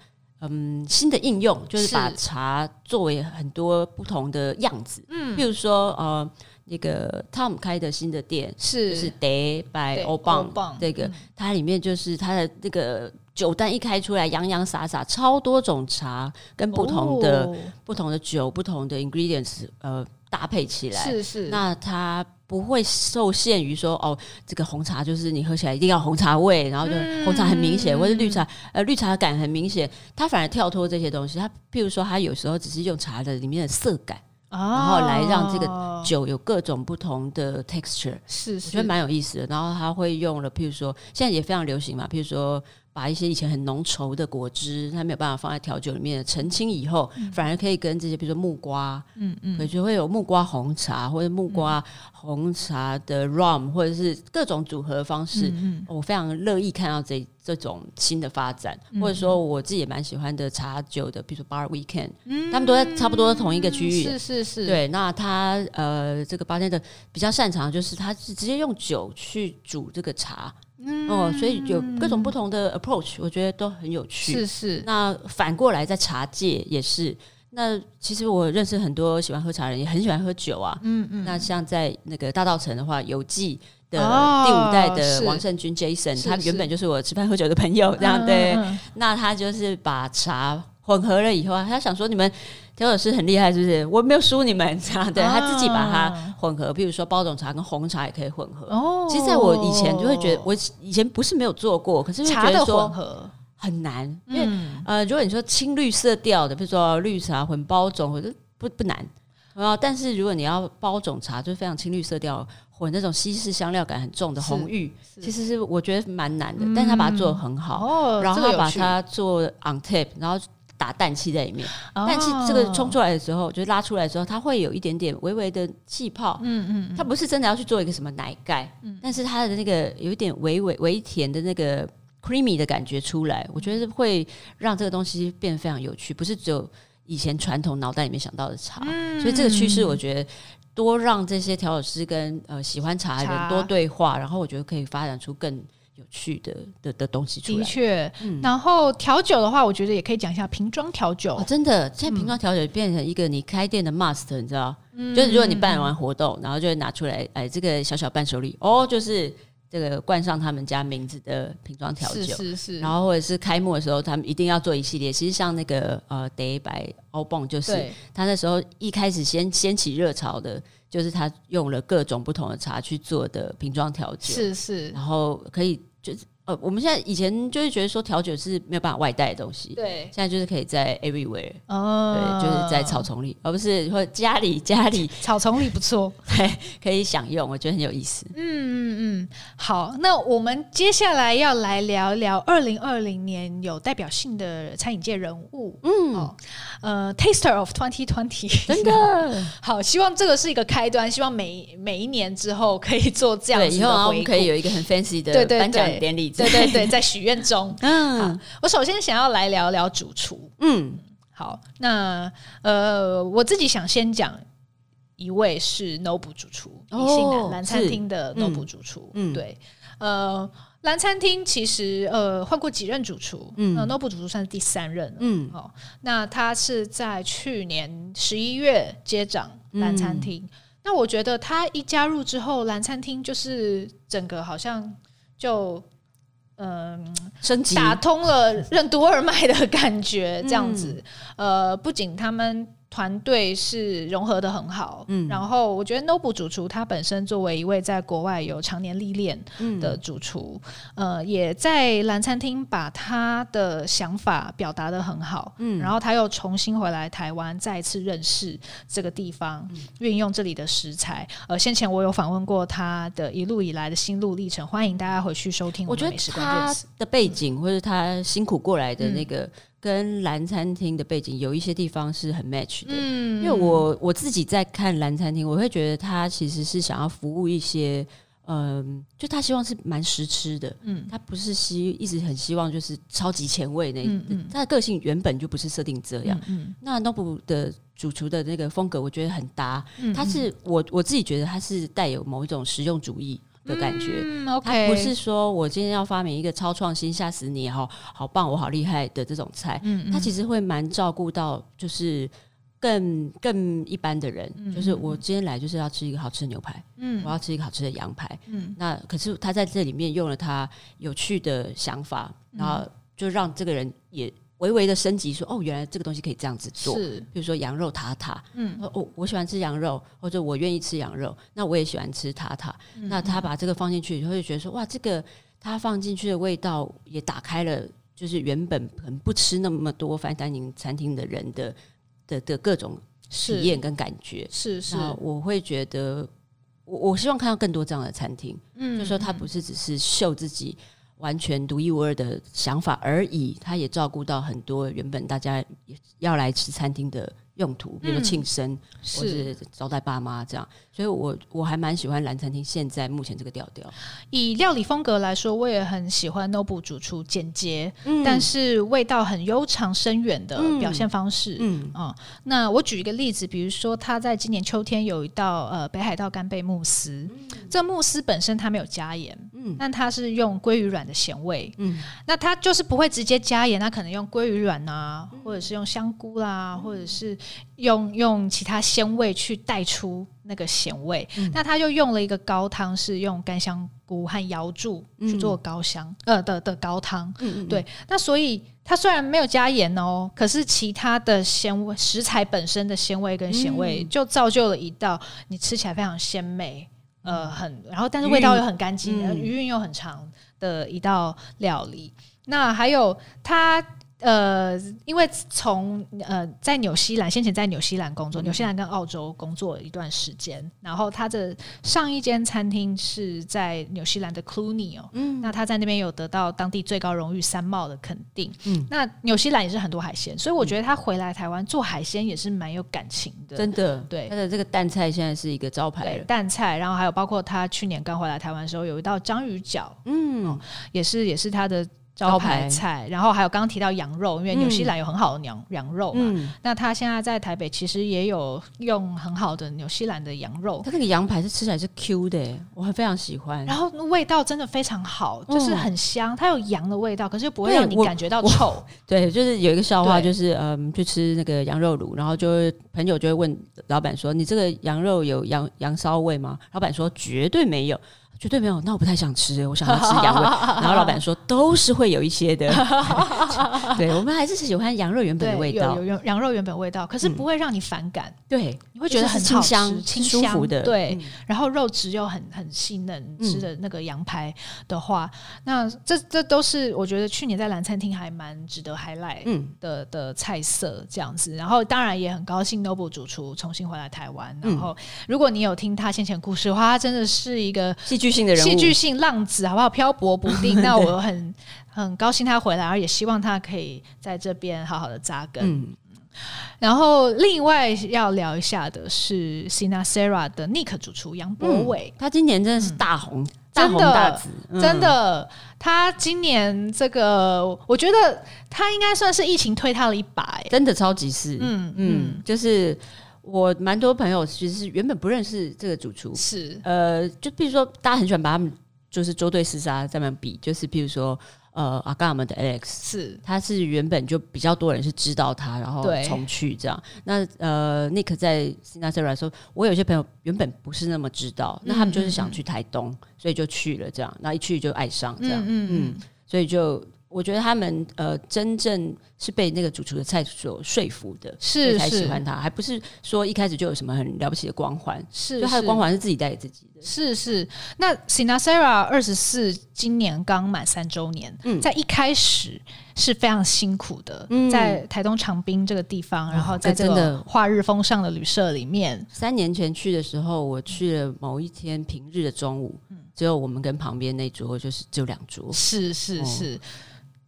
嗯新的应用，就是把茶作为很多不同的样子，嗯，比如说呃。那个 Tom 开的新的店是是 Day by Old Bang，这个它里面就是它的那个酒单一开出来，洋洋洒洒超多种茶跟不同的、哦、不同的酒、不同的 ingredients 呃搭配起来，是是。那它不会受限于说哦，这个红茶就是你喝起来一定要红茶味，然后就红茶很明显，嗯、或者绿茶呃绿茶感很明显，它反而跳脱这些东西。它譬如说，它有时候只是用茶的里面的色感。然后来让这个酒有各种不同的 texture，是，是，我觉得蛮有意思的。然后他会用了，譬如说现在也非常流行嘛，譬如说把一些以前很浓稠的果汁，它没有办法放在调酒里面澄清以后，嗯、反而可以跟这些，比如说木瓜，嗯嗯，可就会有木瓜红茶或者木瓜红茶的 rum，或者是各种组合方式。嗯嗯，我非常乐意看到这。这种新的发展，或者说我自己也蛮喜欢的茶酒的，比如说 Bar Weekend，嗯，他们都在差不多同一个区域，是是是，对。那他呃，这个 bartender 比较擅长就是他是直接用酒去煮这个茶，嗯哦，所以有各种不同的 approach，我觉得都很有趣，是是。那反过来在茶界也是，那其实我认识很多喜欢喝茶的人，也很喜欢喝酒啊，嗯嗯。那像在那个大道城的话，有记。的第五代的王胜军 Jason，他原本就是我吃饭喝酒的朋友，这样对。那他就是把茶混合了以后啊，他想说你们调酒师很厉害，是不是？我没有输你们，这样对。他自己把它混合，比如说包种茶跟红茶也可以混合。哦，其实在我以前就会觉得，我以前不是没有做过，可是茶的混合很难，因为呃，如果你说青绿色调的，比如说绿茶混包种，或者不不难。啊，但是如果你要包种茶，就是非常青绿色调。混那种西式香料感很重的红玉，其实是我觉得蛮难的，嗯、但是他把它做的很好，哦、然后把它做 on tap，然后打氮气在里面，哦、氮气这个冲出来的时候，就拉出来的时候，它会有一点点微微的气泡，嗯嗯，嗯。它不是真的要去做一个什么奶盖，嗯、但是它的那个有一点微微微甜的那个 creamy 的感觉出来，我觉得会让这个东西变得非常有趣，不是只有以前传统脑袋里面想到的茶，嗯、所以这个趋势我觉得。多让这些调酒师跟呃喜欢茶的人多对话，然后我觉得可以发展出更有趣的的的东西出来。的确，嗯、然后调酒的话，我觉得也可以讲一下瓶装调酒。哦、真的，现在瓶装调酒变成一个你开店的 must，你知道？嗯、就是如果你办完活动，然后就会拿出来，哎，这个小小伴手礼哦，就是。这个冠上他们家名字的瓶装调酒，是是是，然后或者是开幕的时候，他们一定要做一系列。其实像那个呃，Day by Old Bang，就是他那时候一开始先掀起热潮的，就是他用了各种不同的茶去做的瓶装调酒，是是，然后可以就是。呃，我们现在以前就是觉得说调酒是没有办法外带的东西，对，现在就是可以在 everywhere，哦，对，就是在草丛里，而不是或家里家里草丛里不错，对，可以享用，我觉得很有意思。嗯嗯嗯，好，那我们接下来要来聊聊二零二零年有代表性的餐饮界人物，嗯，哦，呃，Taster of Twenty Twenty，真的 好，希望这个是一个开端，希望每每一年之后可以做这样子的，以后我们可以有一个很 fancy 的颁奖典礼。对对对，在许愿中。嗯，我首先想要来聊聊主厨。嗯，好，那呃，我自己想先讲一位是 Noble 主厨，宜兴蓝餐厅的 Noble 主厨。嗯，对，呃，蓝餐厅其实呃换过几任主厨，嗯 Noble 主厨算是第三任了。嗯，哦，那他是在去年十一月接掌蓝餐厅。那我觉得他一加入之后，蓝餐厅就是整个好像就。嗯，升级打通了任督二脉的感觉，这样子。嗯、呃，不仅他们。团队是融合的很好，嗯，然后我觉得 Noble 主厨他本身作为一位在国外有常年历练的主厨，嗯、呃，也在蓝餐厅把他的想法表达的很好，嗯，然后他又重新回来台湾，再次认识这个地方，运、嗯、用这里的食材。呃，先前我有访问过他的一路以来的心路历程，欢迎大家回去收听我觉得他的背景、嗯、或者他辛苦过来的那个。嗯跟蓝餐厅的背景有一些地方是很 match 的，嗯，因为我我自己在看蓝餐厅，我会觉得他其实是想要服务一些，嗯、呃，就他希望是蛮实吃的，嗯，他不是希一直很希望就是超级前卫那，嗯嗯，他的个性原本就不是设定这样，嗯，嗯，那 Nobu 的主厨的那个风格，我觉得很搭，嗯，他是我我自己觉得他是带有某一种实用主义。的感觉，他不是说我今天要发明一个超创新吓死你，好好棒，我好厉害的这种菜，嗯嗯、他其实会蛮照顾到，就是更更一般的人，嗯、就是我今天来就是要吃一个好吃的牛排，嗯，我要吃一个好吃的羊排，嗯，那可是他在这里面用了他有趣的想法，然后就让这个人也。微微的升级，说哦，原来这个东西可以这样子做。是，比如说羊肉塔塔，嗯，哦，我喜欢吃羊肉，或者我愿意吃羊肉，那我也喜欢吃塔塔。嗯、那他把这个放进去，你会觉得说，哇，这个他放进去的味道也打开了，就是原本很不吃那么多 fine dining 餐厅的人的的的各种体验跟感觉。是是，是我会觉得，我我希望看到更多这样的餐厅，嗯，就说他不是只是秀自己。完全独一无二的想法而已，他也照顾到很多原本大家要来吃餐厅的用途，比如说庆生，嗯、或是招待爸妈这样。所以我我还蛮喜欢蓝餐厅现在目前这个调调。以料理风格来说，我也很喜欢 Noble 主厨简洁，嗯、但是味道很悠长深远的表现方式。嗯。啊、嗯，那我举一个例子，比如说他在今年秋天有一道呃北海道干贝慕斯，嗯、这慕斯本身它没有加盐，嗯，但它是用鲑鱼卵的咸味，嗯，那它就是不会直接加盐，它可能用鲑鱼卵啊，或者是用香菇啦、啊，或者是用用其他鲜味去带出。那个咸味，嗯、那他就用了一个高汤，是用干香菇和瑶柱去做高香，嗯、呃的的高汤。对，那所以它虽然没有加盐哦，可是其他的鲜味，食材本身的鲜味跟咸味，就造就了一道你吃起来非常鲜美，呃，很然后但是味道又很干净，余韵、嗯、又很长的一道料理。那还有它。呃，因为从呃在纽西兰，先前在纽西兰工作，纽、嗯、西兰跟澳洲工作了一段时间，然后他的上一间餐厅是在纽西兰的 Cluny 哦，嗯，那他在那边有得到当地最高荣誉三帽的肯定，嗯，那纽西兰也是很多海鲜，所以我觉得他回来台湾做海鲜也是蛮有感情的，真的，对，他的这个淡菜现在是一个招牌，淡菜，然后还有包括他去年刚回来台湾的时候有一道章鱼脚，嗯、哦，也是也是他的。招牌菜，然后还有刚刚提到羊肉，因为纽西兰有很好的羊羊肉嘛。嗯、那他现在在台北其实也有用很好的纽西兰的羊肉。他那个羊排是吃起来是 Q 的，我还非常喜欢。然后味道真的非常好，就是很香，它有羊的味道，可是又不会让你感觉到臭。对，就是有一个笑话，就是嗯，去吃那个羊肉炉，然后就朋友就会问老板说：“你这个羊肉有羊羊骚味吗？”老板说：“绝对没有。”绝对没有，那我不太想吃，我想要吃羊肉。然后老板说都是会有一些的 对，我们还是喜欢羊肉原本的味道，有有羊肉原本味道，可是不会让你反感，嗯、对，你会觉得很清香、清舒服的，对。嗯、然后肉质又很很细嫩，吃的那个羊排的话，嗯、那这这都是我觉得去年在蓝餐厅还蛮值得 highlight 的、嗯、的菜色这样子。然后当然也很高兴 Noble 主厨重新回来台湾。然后如果你有听他先前故事的话，他真的是一个戏剧。性的人物，戏剧性浪子，好不好？漂泊不定。那我很很高兴他回来，而也希望他可以在这边好好的扎根。嗯、然后，另外要聊一下的是 Sinasera 的 Nick 主厨杨博伟、嗯，他今年真的是大红，嗯、大红大紫，真的，嗯、真的。他今年这个，我觉得他应该算是疫情推他了一把、欸，真的超级是。嗯嗯，就是。我蛮多朋友其实是原本不认识这个主厨，是呃，就比如说大家很喜欢把他们就是周队厮杀这样比，就是譬如说呃阿嘎们的 Alex 是，他是原本就比较多人是知道他，然后重去这样。那呃 Nick 在 Sinasera 说，我有些朋友原本不是那么知道，嗯、那他们就是想去台东，嗯、所以就去了这样，那一去就爱上这样，嗯，所以就。我觉得他们呃，真正是被那个主厨的菜所说服的，是才喜欢他，还不是说一开始就有什么很了不起的光环，是，就他的光环是自己带给自己的。是是，那 Sinasera 二十四今年刚满三周年，嗯，在一开始是非常辛苦的，嗯，在台东长滨这个地方，嗯、然后在这个华日风尚的旅社里面。三年前去的时候，我去了某一天平日的中午，嗯、只有我们跟旁边那桌就是只有两桌，是是是。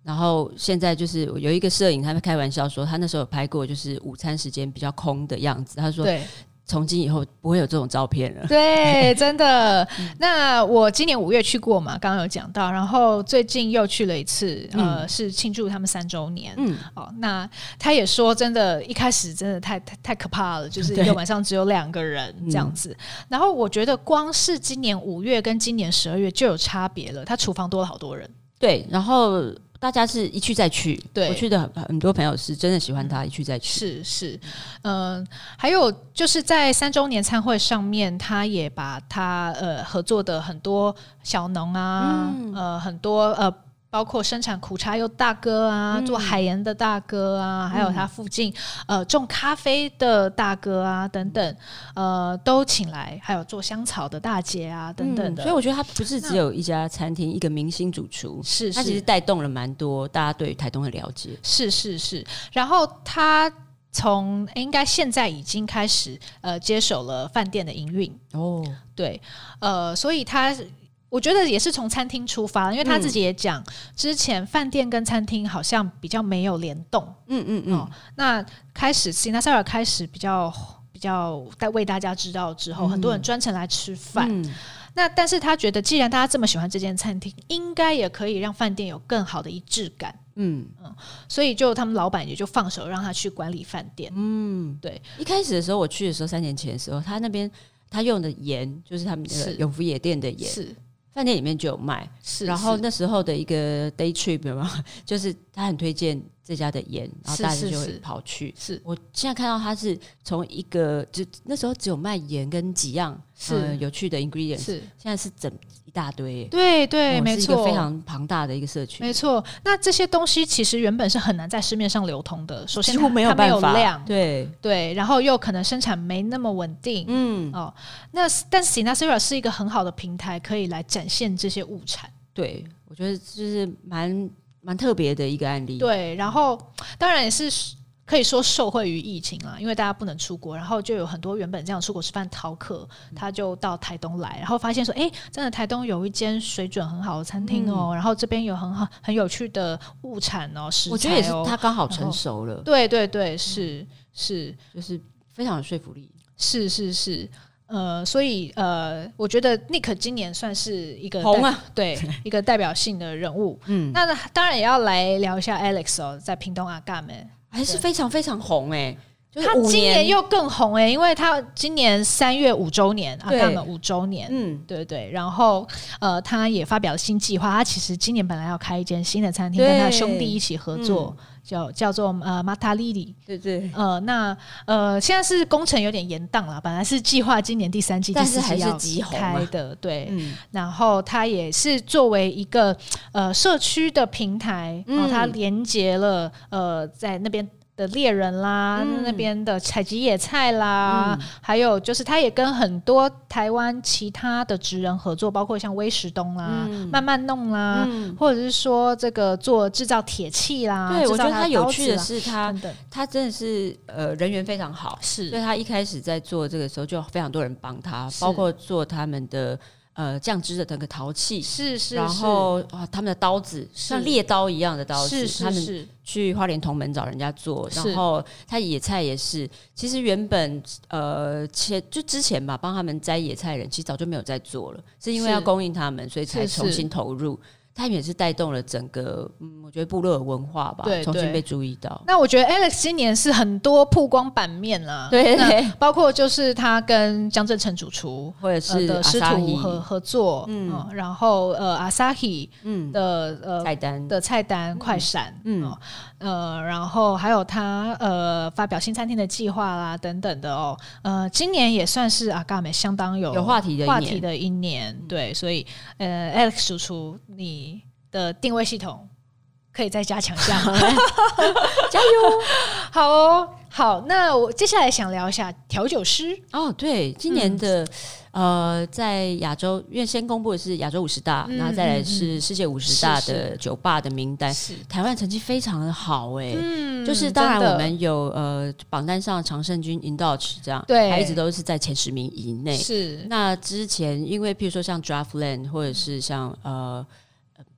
然后现在就是有一个摄影，他们开玩笑说，他那时候有拍过，就是午餐时间比较空的样子。他说，对从今以后不会有这种照片了。对，真的。那我今年五月去过嘛，刚刚有讲到，然后最近又去了一次，嗯、呃，是庆祝他们三周年。嗯，哦，那他也说，真的，一开始真的太太太可怕了，就是一个晚上只有两个人这样子。然后我觉得，光是今年五月跟今年十二月就有差别了，他厨房多了好多人。对，然后。大家是一去再去，对，我去的很很多朋友是真的喜欢他，一去再去。是是，嗯、呃，还有就是在三周年餐会上面，他也把他呃合作的很多小农啊，嗯、呃很多呃。包括生产苦茶油大哥啊，嗯、做海盐的大哥啊，还有他附近、嗯、呃种咖啡的大哥啊等等，呃都请来，还有做香草的大姐啊等等的、嗯。所以我觉得他不是只有一家餐厅，一个明星主厨，是，是他其实带动了蛮多大家对台东的了解。是是是，然后他从应该现在已经开始呃接手了饭店的营运哦，对，呃，所以他。我觉得也是从餐厅出发，因为他自己也讲，嗯、之前饭店跟餐厅好像比较没有联动。嗯嗯嗯、哦。那开始 Sinasera 开始比较比较在为大家知道之后，嗯、很多人专程来吃饭。嗯、那但是他觉得，既然大家这么喜欢这间餐厅，应该也可以让饭店有更好的一致感。嗯嗯。所以就他们老板也就放手让他去管理饭店。嗯，对。一开始的时候，我去的时候，三年前的时候，他那边他用的盐就是他们的永福野店的盐。是。饭店里面就有卖，是，然后那时候的一个 day trip 有没有？就是他很推荐这家的盐，然后大家就会跑去。是，我现在看到他是从一个就那时候只有卖盐跟几样是、呃、有趣的 ingredients，是现在是整一。大堆，对对，没错，非常庞大的一个社区。没错，那这些东西其实原本是很难在市面上流通的。首先，几乎没有办法，量，对对，然后又可能生产没那么稳定。嗯哦，那但是 Sinasera 是一个很好的平台，可以来展现这些物产。对，我觉得就是蛮蛮特别的一个案例。对，然后当然也是。可以说受惠于疫情啊，因为大家不能出国，然后就有很多原本这样出国吃饭逃课，他就到台东来，然后发现说，哎，真的台东有一间水准很好的餐厅哦，嗯、然后这边有很好很有趣的物产哦，食材哦，我觉得也是他刚好成熟了。对对对，是、嗯、是，就是非常有说服力。是是是，呃，所以呃，我觉得 Nick 今年算是一个红啊，对，一个代表性的人物。嗯，那当然也要来聊一下 Alex 哦，在屏东阿嘎们。还是非常非常红哎、欸，就是他今年又更红哎、欸，因为他今年三月五周年啊，他们五周年，嗯，对对。然后呃，他也发表了新计划，他其实今年本来要开一间新的餐厅，跟他兄弟一起合作。嗯叫叫做呃马塔莉莉，对对，呃那呃现在是工程有点延宕了，本来是计划今年第三季，但是还是急开的，对，嗯、然后它也是作为一个呃社区的平台，然后它连接了呃在那边。的猎人啦，嗯、那边的采集野菜啦，嗯、还有就是他也跟很多台湾其他的职人合作，包括像威石东啦、嗯、慢慢弄啦，嗯、或者是说这个做制造铁器啦。对，我觉得他有趣的是他，他他真的是呃人缘非常好，是，所以他一开始在做这个时候就非常多人帮他，包括做他们的。呃，酱汁的那个陶器是是，然后啊，他们的刀子像猎刀一样的刀子，是是，他们去花莲同门找人家做，然后他野菜也是，其实原本呃，前就之前吧，帮他们摘野菜人，其实早就没有在做了，是因为要供应他们，所以才重新投入。他们也是带动了整个，嗯，我觉得部落的文化吧，对，重新被注意到。那我觉得 Alex 今年是很多曝光版面啦，对，包括就是他跟江振成主厨或者是的师徒合合作，嗯，然后呃，Asahi 嗯的呃菜单的菜单快闪，嗯呃，然后还有他呃发表新餐厅的计划啦等等的哦，呃，今年也算是 Agame 相当有有话题的话题的一年，对，所以呃，Alex 主厨你。的定位系统可以再加强一下吗？加油！好哦，好。那我接下来想聊一下调酒师哦。对，今年的、嗯、呃，在亚洲，因为先公布的是亚洲五十大，然后、嗯、再来是世界五十大的酒吧的名单。是，是台湾成绩非常的好哎、欸，嗯，就是当然我们有呃榜单上常胜军 Indoch 这样，对，还一直都是在前十名以内。是，那之前因为譬如说像 Draftland 或者是像呃。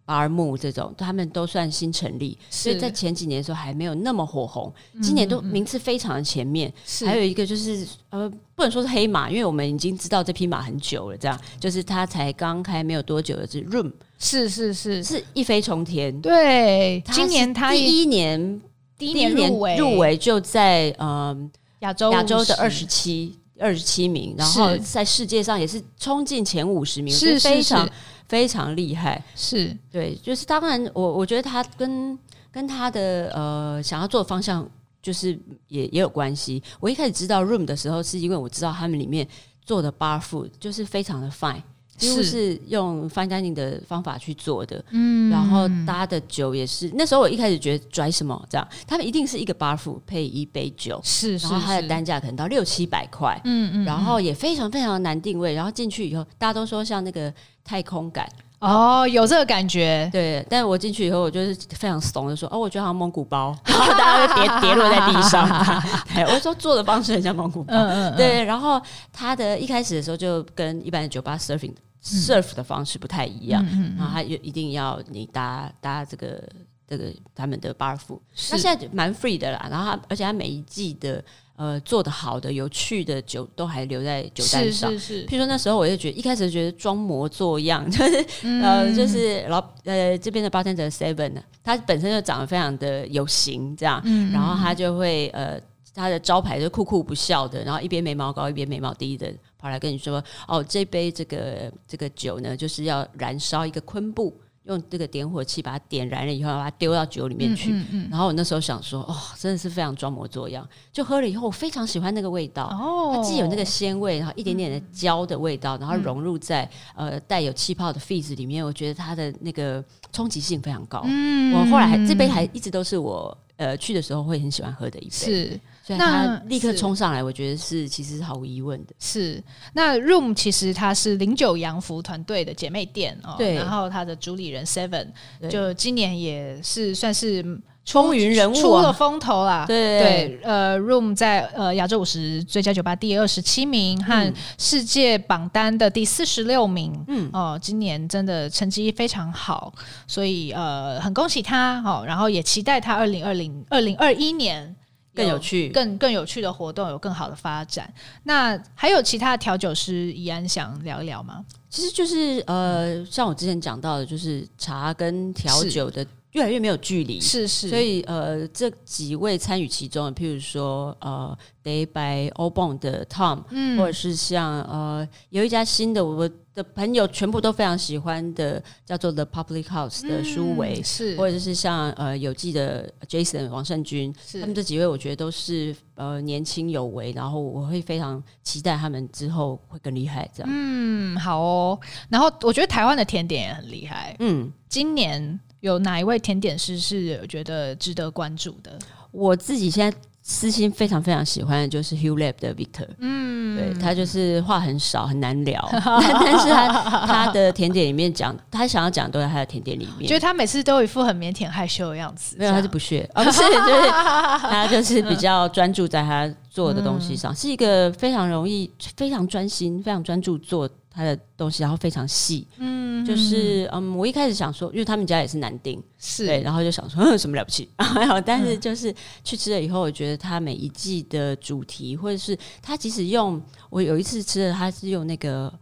巴木这种，他们都算新成立，所以在前几年的时候还没有那么火红。嗯、今年都名次非常的前面。是还有一个就是，呃，不能说是黑马，因为我们已经知道这匹马很久了。这样，就是他才刚开没有多久的是 Room，是是是，是一飞冲天。对，今年他第一年第一年入围入围就在嗯亚洲亚洲的二十七二十七名，然后在世界上也是冲进前五十名，是非常。非常厉害，是对，就是当然，我我觉得他跟跟他的呃想要做的方向，就是也也有关系。我一开始知道 Room 的时候，是因为我知道他们里面做的 bar food 就是非常的 fine，几乎是用 fine dining 的方法去做的。嗯，然后搭的酒也是，那时候我一开始觉得拽什么这样，他们一定是一个 bar 配一杯酒，是，是，然后它的单价可能到六七百块，嗯嗯，然后也非常非常难定位，然后进去以后，大家都说像那个。太空感哦，有这个感觉，对。但是我进去以后，我就是非常怂的说，哦，我觉得好像蒙古包，然后大家会跌跌落在地上。我说做的方式很像蒙古包，嗯嗯嗯对。然后他的一开始的时候就跟一般的酒吧 surfing surf 的方式不太一样，然后他就一定要你搭搭这个这个他们的 bar food，是那现在蛮 free 的啦。然后他而且他每一季的。呃，做的好的、有趣的酒都还留在酒单上。是是是。譬如说那时候，我就觉得一开始觉得装模作样，就是、嗯、呃，就是老呃这边的 bartender Seven 呢，他本身就长得非常的有型，这样，嗯、然后他就会呃，他的招牌就酷酷不笑的，然后一边眉毛高一边眉毛低的跑来跟你说，哦，这杯这个这个酒呢，就是要燃烧一个昆布。用这个点火器把它点燃了以后，把它丢到酒里面去。嗯嗯嗯、然后我那时候想说，哦，真的是非常装模作样。就喝了以后，我非常喜欢那个味道。哦，它既有那个鲜味，然后一点点的焦的味道，嗯、然后融入在呃带有气泡的 fizz 里面，我觉得它的那个冲击性非常高。嗯，我后来还这杯还一直都是我呃去的时候会很喜欢喝的一杯。是。所以他立刻冲上来，我觉得是其实是毫无疑问的。是那 Room 其实它是零九洋服团队的姐妹店哦，对。然后他的主理人 Seven 就今年也是算是风云人物，出了风头啦。对对，呃，Room 在呃亚洲五十最佳酒吧第二十七名和世界榜单的第四十六名。嗯哦，今年真的成绩非常好，所以呃很恭喜他哦，然后也期待他二零二零二零二一年。更有趣，更更有趣的活动，有更好的发展。那还有其他调酒师，怡安想聊一聊吗？其实就是呃，像我之前讲到的，就是茶跟调酒的越来越没有距离，是是，所以呃，这几位参与其中的，譬如说呃，Day by Obon 的 Tom，嗯，或者是像呃，有一家新的，我的朋友全部都非常喜欢的，叫做 The Public House 的舒维、嗯，是，或者是像呃有记的 Jason 王胜军，是，他们这几位我觉得都是呃年轻有为，然后我会非常期待他们之后会更厉害，这样。嗯，好哦。然后我觉得台湾的甜点也很厉害，嗯，今年。有哪一位甜点师是觉得值得关注的？我自己现在私心非常非常喜欢的就是 Hugh Lab 的 Victor，嗯，对，他就是话很少，很难聊，但是他他的甜点里面讲，他想要讲都在他的甜点里面。觉得他每次都有一副很腼腆害羞的样子，没有，他是不屑，不是就是 他就是比较专注在他做的东西上，嗯、是一个非常容易、非常专心、非常专注做。他的东西，然后非常细，嗯，就是嗯，我一开始想说，因为他们家也是男丁，是。对，然后就想说，嗯，什么了不起？然后，但是就是去吃了以后，我觉得他每一季的主题，或者是他即使用，我有一次吃的，他是用那个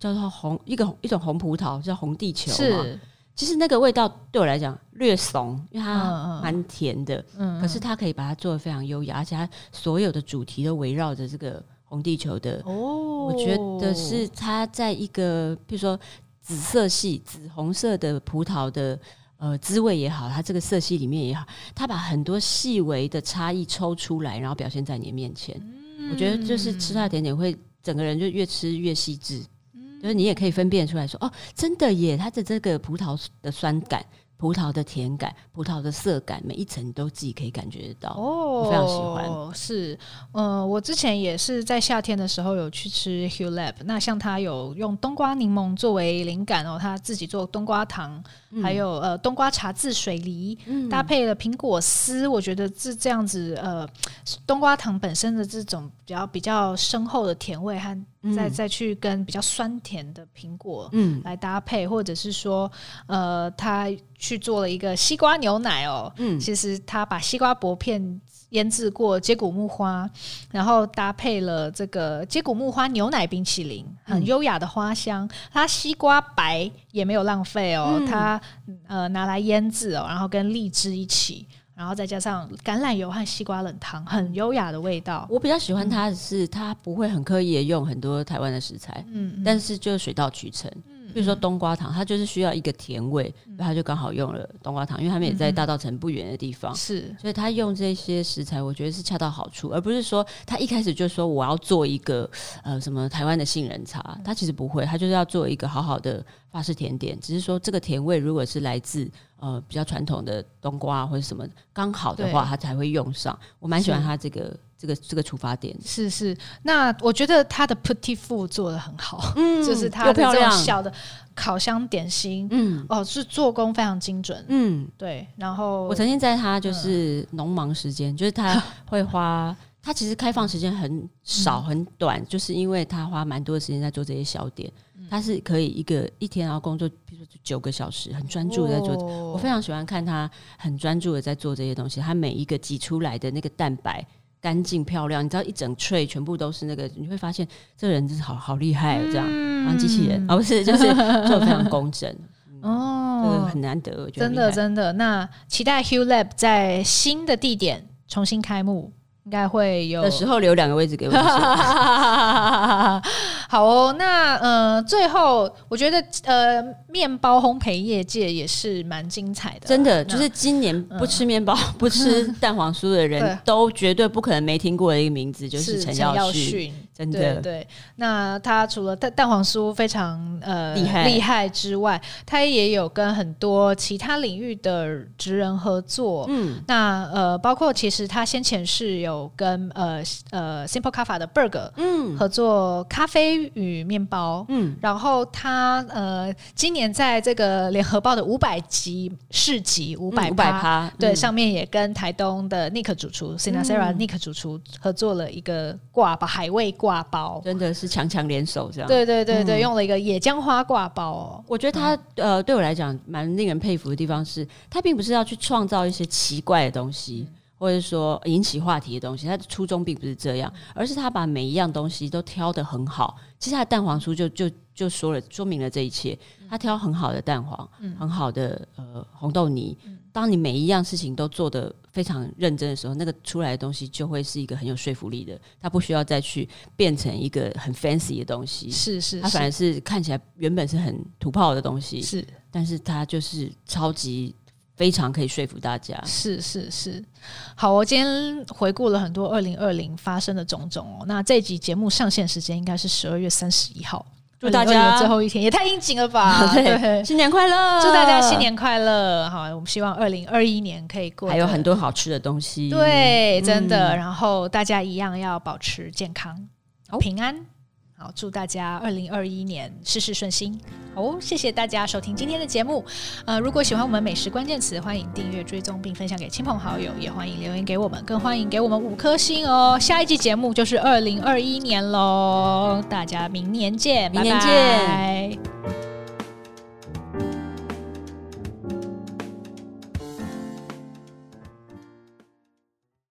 叫做红一个一种红葡萄叫红地球，是，其实那个味道对我来讲略怂，因为它蛮甜的，嗯，可是它可以把它做的非常优雅，而且他所有的主题都围绕着这个。红地球的，哦，我觉得是它在一个，比如说紫色系、紫红色的葡萄的呃滋味也好，它这个色系里面也好，它把很多细微的差异抽出来，然后表现在你的面前。嗯、我觉得就是吃它的甜点会整个人就越吃越细致，嗯、就是你也可以分辨出来说，哦，真的耶，它的这个葡萄的酸感。葡萄的甜感，葡萄的涩感，每一层都自己可以感觉得到。哦，我非常喜欢。是，嗯、呃，我之前也是在夏天的时候有去吃 Hugh Lab。那像他有用冬瓜柠檬作为灵感哦，他自己做冬瓜糖，嗯、还有呃冬瓜茶渍水梨，嗯、搭配了苹果丝。我觉得这这样子，呃，冬瓜糖本身的这种比较比较深厚的甜味和。再再去跟比较酸甜的苹果嗯来搭配，嗯、或者是说呃，他去做了一个西瓜牛奶哦，嗯，其实他把西瓜薄片腌制过接骨木花，然后搭配了这个接骨木花牛奶冰淇淋，很优雅的花香。它西瓜白也没有浪费哦，他、嗯、呃拿来腌制哦，然后跟荔枝一起。然后再加上橄榄油和西瓜冷汤，很优雅的味道。我比较喜欢它的是，它不会很刻意的用很多台湾的食材，嗯，但是就水到渠成。比如说冬瓜糖，它就是需要一个甜味，它就刚好用了冬瓜糖，因为他们也在大稻城不远的地方，是，所以他用这些食材，我觉得是恰到好处，而不是说他一开始就说我要做一个呃什么台湾的杏仁茶，他其实不会，他就是要做一个好好的法式甜点，只是说这个甜味如果是来自。呃，比较传统的冬瓜或者什么刚好的话，他才会用上。我蛮喜欢他这个这个这个出发点。是是，那我觉得他的 petit four 做的很好，嗯，就是他的这种小的烤箱点心，嗯，哦，是做工非常精准，嗯，对。然后我曾经在他就是农忙时间，就是他 会花，他其实开放时间很少很短，就是因为他花蛮多的时间在做这些小点。他是可以一个一天然后工作，比如说九个小时，很专注的在做。哦、我非常喜欢看他很专注的在做这些东西。他每一个挤出来的那个蛋白干净漂亮，你知道一整 tray 全部都是那个，你会发现这个人真是好好厉害哦，这样，然后、嗯、机器人，而、哦、不是就是做的非常工整。哦，这个很难得，我觉得真的真的。那期待 Hugh Lab 在新的地点重新开幕。应该会有的时候留两个位置给我。好哦，那呃，最后我觉得呃，面包烘焙业界也是蛮精彩的。真的，就是今年不吃面包、嗯、不吃蛋黄酥的人 都绝对不可能没听过的一个名字，就是陈耀训。真的。对，对，那他除了蛋蛋黄酥非常呃厉害。厉害之外，他也有跟很多其他领域的职人合作。嗯，那呃，包括其实他先前是有跟呃呃 Simple Kaffa 的 Berg 嗯。合作咖啡与面包。嗯，然后他呃今年在这个联合报的五百集市集五百趴对、嗯、上面也跟台东的 Nick 主厨 Sinasera Nick 主厨合作了一个挂把海味挂。挂包真的是强强联手这样，对对对对，嗯、用了一个野姜花挂包哦。我觉得他、嗯、呃，对我来讲蛮令人佩服的地方是，他并不是要去创造一些奇怪的东西，嗯、或者说引起话题的东西，他的初衷并不是这样，而是他把每一样东西都挑得很好。其实他的蛋黄酥就就就说了，说明了这一切。他挑很好的蛋黄，嗯、很好的呃红豆泥。嗯当你每一样事情都做得非常认真的时候，那个出来的东西就会是一个很有说服力的。它不需要再去变成一个很 fancy 的东西，是是，它反而是看起来原本是很土炮的东西，是，但是它就是超级非常可以说服大家。是是是，好，我今天回顾了很多二零二零发生的种种哦。那这集节目上线时间应该是十二月三十一号。祝大家最后一天也太应景了吧！对，新年快乐！祝大家新年快乐！好，我们希望二零二一年可以过，还有很多好吃的东西。对，真的。然后大家一样要保持健康、平安。好，祝大家二零二一年事事顺心。好，谢谢大家收听今天的节目。呃，如果喜欢我们美食关键词，欢迎订阅、追踪并分享给亲朋好友，也欢迎留言给我们，更欢迎给我们五颗星哦。下一季节目就是二零二一年喽，大家明年见，明年见。